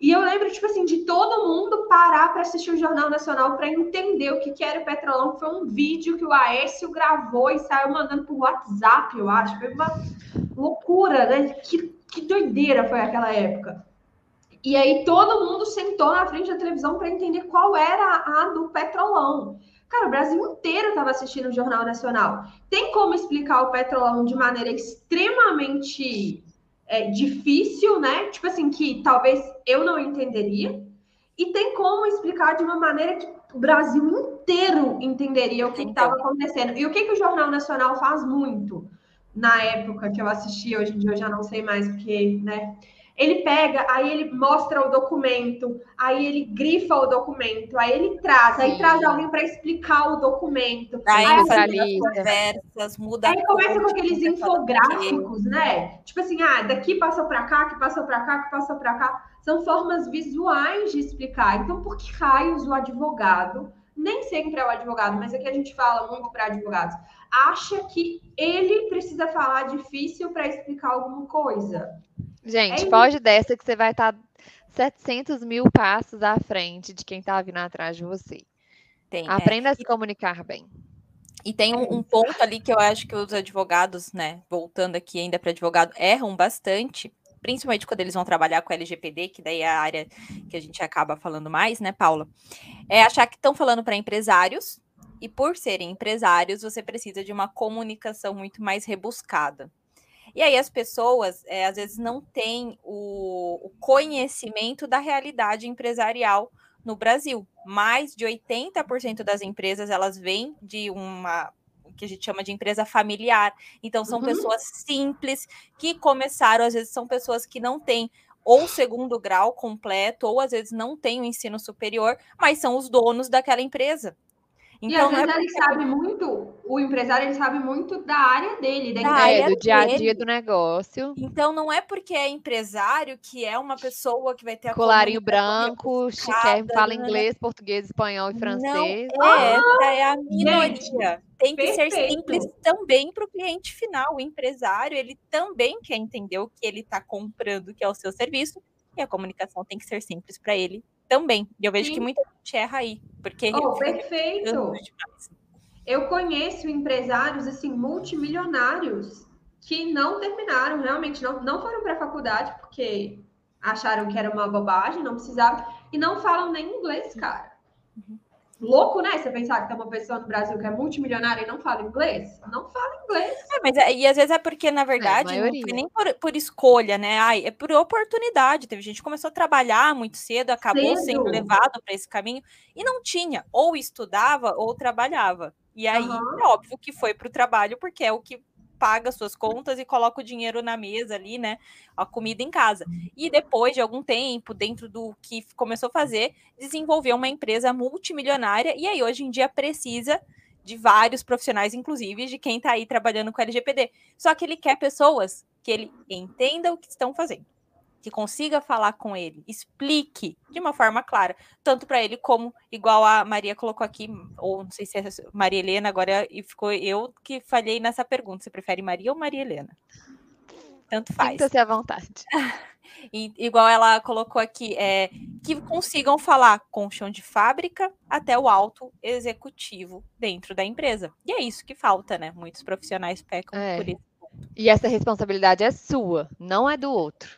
E eu lembro, tipo assim, de todo mundo parar para assistir o Jornal Nacional para entender o que, que era o Petrolão. Foi um vídeo que o Aécio gravou e saiu mandando por WhatsApp, eu acho. Foi uma loucura, né? Que, que doideira foi aquela época. E aí todo mundo sentou na frente da televisão para entender qual era a do Petrolão. Cara, o Brasil inteiro estava assistindo o Jornal Nacional. Tem como explicar o Petrolão de maneira extremamente é, difícil, né? Tipo assim, que talvez eu não entenderia. E tem como explicar de uma maneira que o Brasil inteiro entenderia o que estava acontecendo. E o que, que o Jornal Nacional faz muito na época que eu assisti, hoje em dia eu já não sei mais, porque, né? Ele pega, aí ele mostra o documento, aí ele grifa o documento, aí ele traz, Sim. aí traz alguém para explicar o documento. Aí, aí conversas, muda. Aí começa com aqueles infográficos, né? Tipo assim, ah, daqui passou para cá, que passou para cá, que passou para cá. São formas visuais de explicar. Então, por que raios o advogado, nem sempre é o advogado, mas aqui a gente fala muito para advogados, acha que ele precisa falar difícil para explicar alguma coisa? Gente, é foge dessa que você vai estar tá 700 mil passos à frente de quem está vindo atrás de você. Tem, é. Aprenda é. a se comunicar bem. E tem um, um, ponto ali que eu acho que os advogados, né, voltando aqui ainda para advogado, erram bastante, principalmente quando eles vão trabalhar com LGPD, que daí é a área que a gente acaba falando mais, né, Paula? É achar que estão falando para empresários, e por serem empresários, você precisa de uma comunicação muito mais rebuscada. E aí as pessoas, é, às vezes, não têm o, o conhecimento da realidade empresarial no Brasil. Mais de 80% das empresas, elas vêm de uma que a gente chama de empresa familiar. Então, são uhum. pessoas simples que começaram, às vezes, são pessoas que não têm ou segundo grau completo, ou às vezes não têm o ensino superior, mas são os donos daquela empresa. Então, e às vezes é ele sabe muito, o empresário ele sabe muito da área dele, da, da área do dia a dia do negócio. Então não é porque é empresário que é uma pessoa que vai ter a colarinho branco, fala né? inglês, português, espanhol e francês. Não é, essa é a minoria. Gente, Tem que perfeito. ser simples também para o cliente final. O empresário ele também quer entender o que ele está comprando, que é o seu serviço, e a comunicação tem que ser simples para ele também. E eu vejo Sim. que muita gente erra aí, porque oh, perfeito. Eu conheço empresários assim multimilionários que não terminaram, realmente não, não foram para a faculdade porque acharam que era uma bobagem, não precisavam e não falam nem inglês, cara. Uhum louco, né? Você pensar que tem uma pessoa no Brasil que é multimilionária e não fala inglês? Não fala inglês. É, mas é, e às vezes é porque, na é, verdade, é, não foi nem por, por, escolha, né? Ai, é por oportunidade. Teve gente que começou a trabalhar muito cedo, acabou cedo. sendo levado para esse caminho e não tinha. Ou estudava ou trabalhava. E aí, uhum. é óbvio que foi para o trabalho, porque é o que paga suas contas e coloca o dinheiro na mesa ali, né? A comida em casa. E depois de algum tempo, dentro do que começou a fazer, desenvolveu uma empresa multimilionária e aí hoje em dia precisa de vários profissionais, inclusive de quem está aí trabalhando com LGPD. Só que ele quer pessoas que ele entenda o que estão fazendo que consiga falar com ele, explique de uma forma clara, tanto para ele como, igual a Maria colocou aqui, ou não sei se é Maria Helena, agora e ficou eu que falhei nessa pergunta. Você prefere Maria ou Maria Helena? Tanto faz. Sinta-se à vontade. E, igual ela colocou aqui, é, que consigam falar com o chão de fábrica até o alto executivo dentro da empresa. E é isso que falta, né? Muitos profissionais pecam é. por isso. E essa responsabilidade é sua, não é do outro.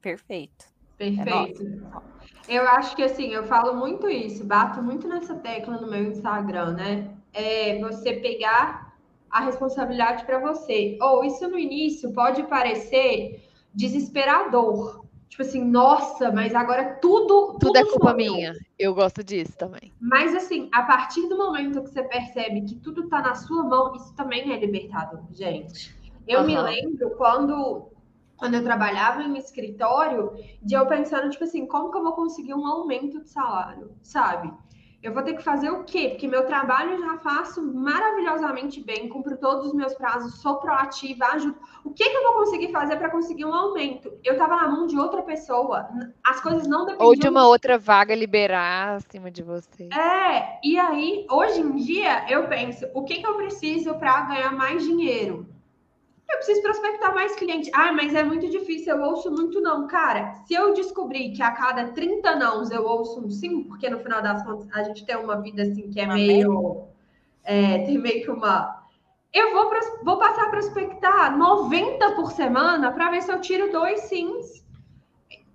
Perfeito. Perfeito. É eu acho que assim, eu falo muito isso, bato muito nessa tecla no meu Instagram, né? É você pegar a responsabilidade para você. Ou isso no início pode parecer desesperador. Tipo assim, nossa, mas agora tudo. Tudo, tudo é culpa minha. Eu gosto disso também. Mas assim, a partir do momento que você percebe que tudo tá na sua mão, isso também é libertador, gente. Eu uhum. me lembro quando quando eu trabalhava em escritório, de eu pensando, tipo assim, como que eu vou conseguir um aumento de salário, sabe? Eu vou ter que fazer o quê? Porque meu trabalho eu já faço maravilhosamente bem, cumpro todos os meus prazos, sou proativa, ajudo. O que, que eu vou conseguir fazer para conseguir um aumento? Eu estava na mão de outra pessoa, as coisas não dependiam. Ou de uma outra vaga liberar acima de você. É, e aí, hoje em dia, eu penso, o que, que eu preciso para ganhar mais dinheiro? Eu preciso prospectar mais cliente. Ah, mas é muito difícil, eu ouço muito não. Cara, se eu descobrir que a cada 30 nãos eu ouço um sim, porque no final das contas a gente tem uma vida assim que é meio. É, tem meio que uma. Eu vou, vou passar a prospectar 90 por semana para ver se eu tiro dois sims.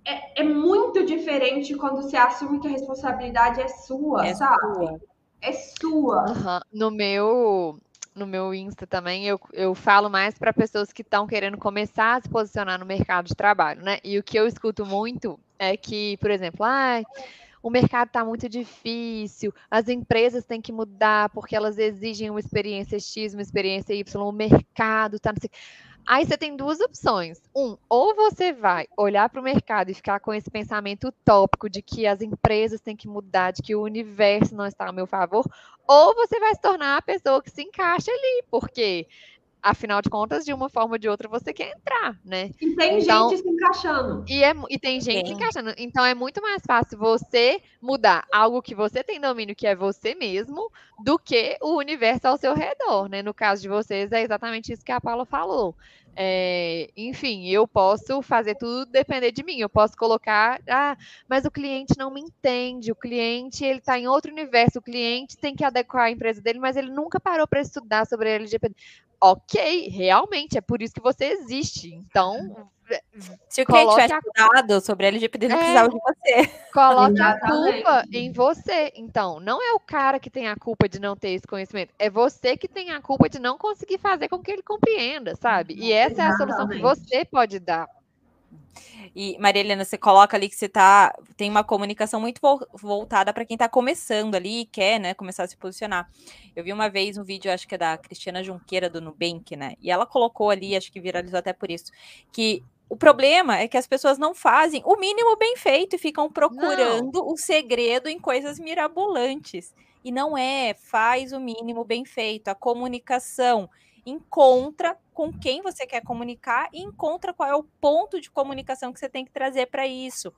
É, é, muito diferente quando você assume que a responsabilidade é sua, é sabe? Sua. É sua. Uhum. No meu no meu Insta também, eu, eu falo mais para pessoas que estão querendo começar a se posicionar no mercado de trabalho, né? E o que eu escuto muito é que, por exemplo, ah, o mercado está muito difícil, as empresas têm que mudar porque elas exigem uma experiência X, uma experiência Y, o mercado está. Aí você tem duas opções. Um, ou você vai olhar para o mercado e ficar com esse pensamento utópico de que as empresas têm que mudar, de que o universo não está a meu favor, ou você vai se tornar a pessoa que se encaixa ali, porque afinal de contas, de uma forma ou de outra, você quer entrar, né? E tem então, gente se encaixando. E, é, e tem gente se encaixando. Então é muito mais fácil você mudar algo que você tem domínio, que é você mesmo, do que o universo ao seu redor, né? No caso de vocês, é exatamente isso que a Paula falou. É, enfim, eu posso fazer tudo depender de mim. Eu posso colocar, ah, mas o cliente não me entende. O cliente ele está em outro universo. O cliente tem que adequar a empresa dele, mas ele nunca parou para estudar sobre LGPD ok, realmente, é por isso que você existe. Então, se o cliente tivesse estudado sobre LGPD, não é, precisava de você. Coloque a culpa em você. Então, não é o cara que tem a culpa de não ter esse conhecimento, é você que tem a culpa de não conseguir fazer com que ele compreenda, sabe? E essa Exatamente. é a solução que você pode dar e, Maria Helena, você coloca ali que você tá, tem uma comunicação muito voltada para quem está começando ali e quer, né, começar a se posicionar. Eu vi uma vez um vídeo, acho que é da Cristiana Junqueira do Nubank, né? E ela colocou ali, acho que viralizou até por isso, que o problema é que as pessoas não fazem o mínimo bem feito e ficam procurando não. o segredo em coisas mirabolantes. E não é, faz o mínimo bem feito, a comunicação encontra com quem você quer comunicar e encontra qual é o ponto de comunicação que você tem que trazer para isso.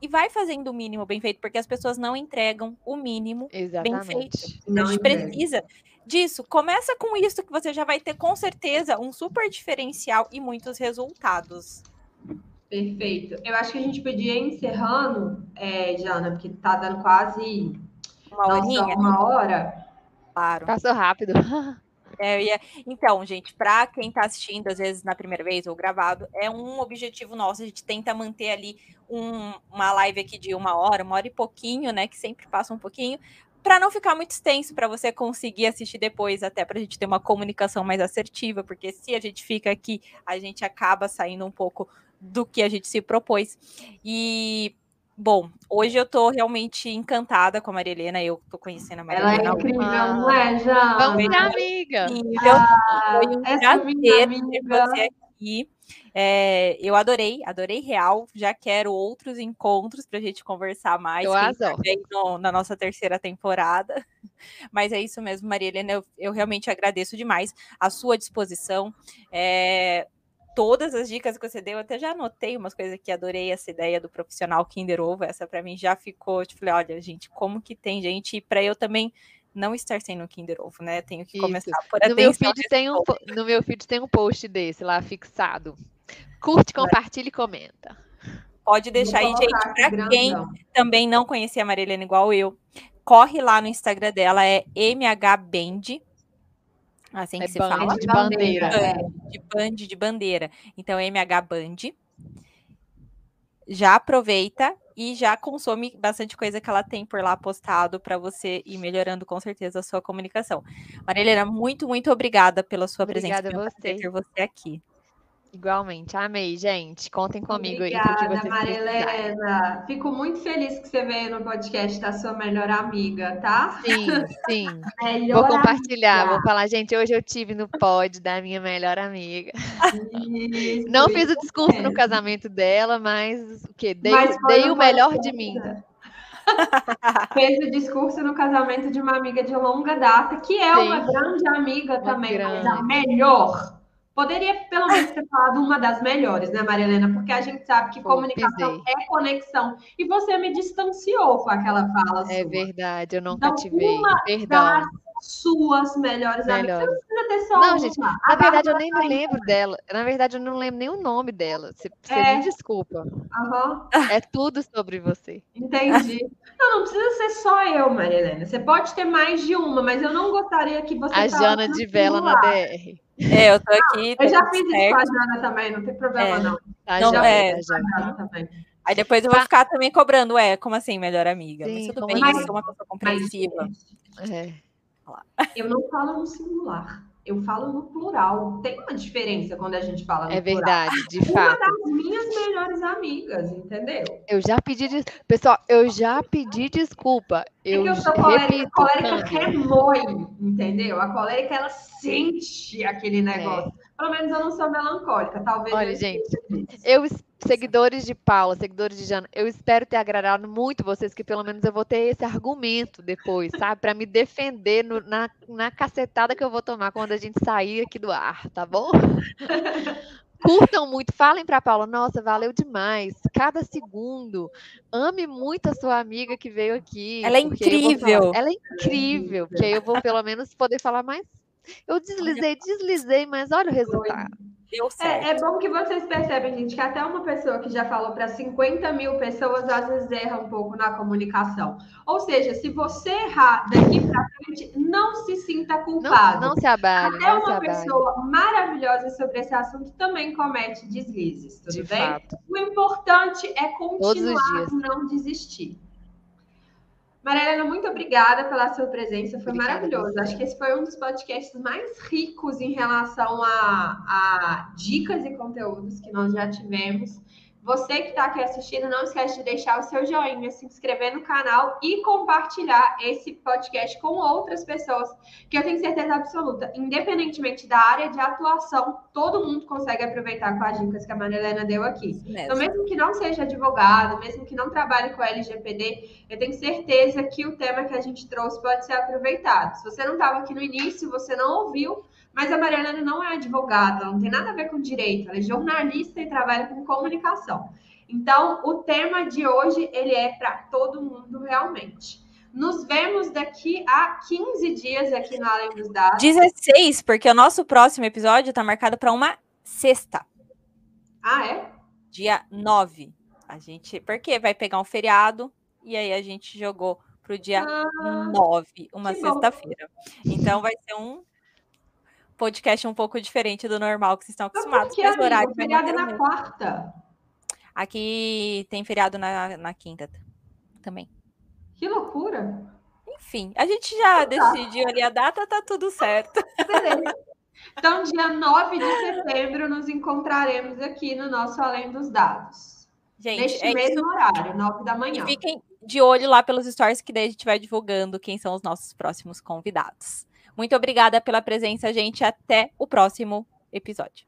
E vai fazendo o mínimo bem feito, porque as pessoas não entregam o mínimo Exatamente. bem feito. Não a gente precisa disso. Começa com isso que você já vai ter com certeza um super diferencial e muitos resultados. Perfeito. Eu acho que a gente podia ir encerrando, é, Jana, porque tá dando quase uma, uma hora. Claro. Passou rápido. É, ia... Então, gente, para quem está assistindo, às vezes na primeira vez ou gravado, é um objetivo nosso. A gente tenta manter ali um, uma live aqui de uma hora, uma hora e pouquinho, né? Que sempre passa um pouquinho, para não ficar muito extenso, para você conseguir assistir depois, até para a gente ter uma comunicação mais assertiva, porque se a gente fica aqui, a gente acaba saindo um pouco do que a gente se propôs. E Bom, hoje eu tô realmente encantada com a Maria Helena, eu tô conhecendo a Maria Ela é Helena. é incrível, não é, Já? Vamos ser amiga. Ah, Foi um prazer ter você aqui. É, eu adorei, adorei real. Já quero outros encontros para a gente conversar mais. Eu no, na nossa terceira temporada. Mas é isso mesmo, Maria Helena. Eu, eu realmente agradeço demais a sua disposição. É, todas as dicas que você deu, eu até já anotei umas coisas que adorei essa ideia do profissional Kinder Ovo, essa para mim já ficou, tipo, falei, olha, gente, como que tem gente para eu também não estar sendo Kinder Ovo, né? Tenho que Isso. começar por no meu feed tem um No meu feed tem um post desse lá fixado. Curte, compartilha e comenta. Pode deixar aí, gente, para quem também não conhecia a Marilena igual eu, corre lá no Instagram dela, é mhbend, Assim que é se band fala. De bandeira. É, de band de bandeira. Então, MH Band. Já aproveita e já consome bastante coisa que ela tem por lá postado para você ir melhorando com certeza a sua comunicação. Marilena, muito, muito obrigada pela sua obrigada presença. Obrigada a você. Ter você aqui. Igualmente, amei, gente. Contem comigo Obrigada, aí. Obrigada, Marilena. Fico muito feliz que você veio no podcast da sua melhor amiga, tá? Sim, sim. vou compartilhar, amiga. vou falar, gente, hoje eu tive no pod da minha melhor amiga. Isso, Não fiz o discurso mesmo. no casamento dela, mas o quê? Dei, Mas dei o melhor de mim. Fez o discurso no casamento de uma amiga de longa data, que é Sim. uma grande amiga também, mas grande. a melhor. Poderia, pelo menos, ter falado uma das melhores, né, Maria Helena? Porque a gente sabe que Pô, comunicação é conexão. E você me distanciou com aquela fala É sua. verdade, eu não Então, cativei. uma Perdão. das suas melhores amigas. Você não precisa ter só Não, uma. gente, A Na verdade, eu Bárbara nem tá me lembro dela. Na verdade, eu não lembro nem o nome dela. Você, você É. me desculpa. Aham, É tudo sobre você. entendi. Não, não precisa ser só eu, Maria Helena. Você pode ter mais de uma, mas eu não gostaria que você A Jana de vela na. DR. É, eu tô aqui. Eu tá já tudo fiz isso certo. com a Jana também, não tem problema É. não. Tá, Não, Jana, é. Jana. A Jana também. Aí depois eu vou Tá. ficar também cobrando, é, como assim, melhor amiga? Sim, Mas tudo bem, assim? eu sou uma pessoa Mas, compreensiva. É. eu não falo no singular, eu falo no plural. Tem uma diferença quando a gente fala no É plural. verdade, de Uma fato. das minhas melhores amigas, entendeu? Eu já pedi des... Pessoal, eu já pedi desculpa. É Eu, que eu sou colérica, repito, colérica Cândida. remói, entendeu? A colérica, ela sente aquele negócio. Pelo menos eu não sou melancólica, talvez. É. Olha, eu gente. Eu, es- seguidores de Paula, seguidores de Jana, eu espero ter agradado muito vocês, que pelo menos eu vou ter esse argumento depois, sabe? Para me defender no- na, na cacetada que eu vou tomar quando a gente sair aqui do ar, tá bom? Curtam muito, falem para Paula, nossa, valeu demais, cada segundo. Ame muito a sua amiga que veio aqui. Ela é porque eu vou falar- incrível. ela é incrível, porque aí eu vou pelo menos poder falar mais. Eu deslizei, deslizei, mas olha o resultado. É, é bom que vocês percebem, gente, que até uma pessoa que já falou para 50 mil pessoas às vezes erra um pouco na comunicação. Ou seja, se você errar daqui para frente, não se sinta Não, culpado. não se abale, Até não uma abale. pessoa maravilhosa sobre esse assunto também comete deslizes, tudo De bem? fato. O importante é continuar, não desistir. Maria Helena, muito obrigada pela sua presença, foi Obrigada maravilhoso. você. Acho que esse foi um dos podcasts mais ricos em relação a, a dicas e conteúdos que nós já tivemos. Você que está aqui assistindo, não esquece de deixar o seu joinha, se inscrever no canal e compartilhar esse podcast com outras pessoas, que eu tenho certeza absoluta, independentemente da área de atuação, todo mundo consegue aproveitar com as dicas que a Maria Helena deu aqui. Mesmo. Então, mesmo que não seja advogado, mesmo que não trabalhe com LGPD, eu tenho certeza que o tema que a gente trouxe pode ser aproveitado. Se você não estava aqui no início, você não ouviu, mas a Mariana não é advogada, ela não tem nada a ver com direito, ela é jornalista e trabalha com comunicação. Então, o tema de hoje, ele é para todo mundo realmente. Nos vemos daqui a 15 dias aqui no Além dos Dados. 16, porque o nosso próximo episódio tá marcado para uma sexta, Ah, é? dia 9. A gente, porque vai pegar um feriado e aí a gente jogou pro dia Ah, 9, uma sexta-feira. Então vai ser um podcast um pouco diferente do normal que vocês estão acostumados. por que, mas o amigo? horário feriado é na mesmo. quarta. Aqui tem feriado na, na quinta também. Que loucura. Enfim, a gente já Tá. decidiu ali a data, tá tudo certo. Então, dia 9 de setembro, nos encontraremos aqui no nosso Além dos Dados. Gente, Neste é isso. mesmo horário, 9 da E manhã. fiquem de olho lá pelos stories, que daí a gente vai divulgando quem são os nossos próximos convidados. Muito obrigada pela presença, gente. Até o próximo episódio.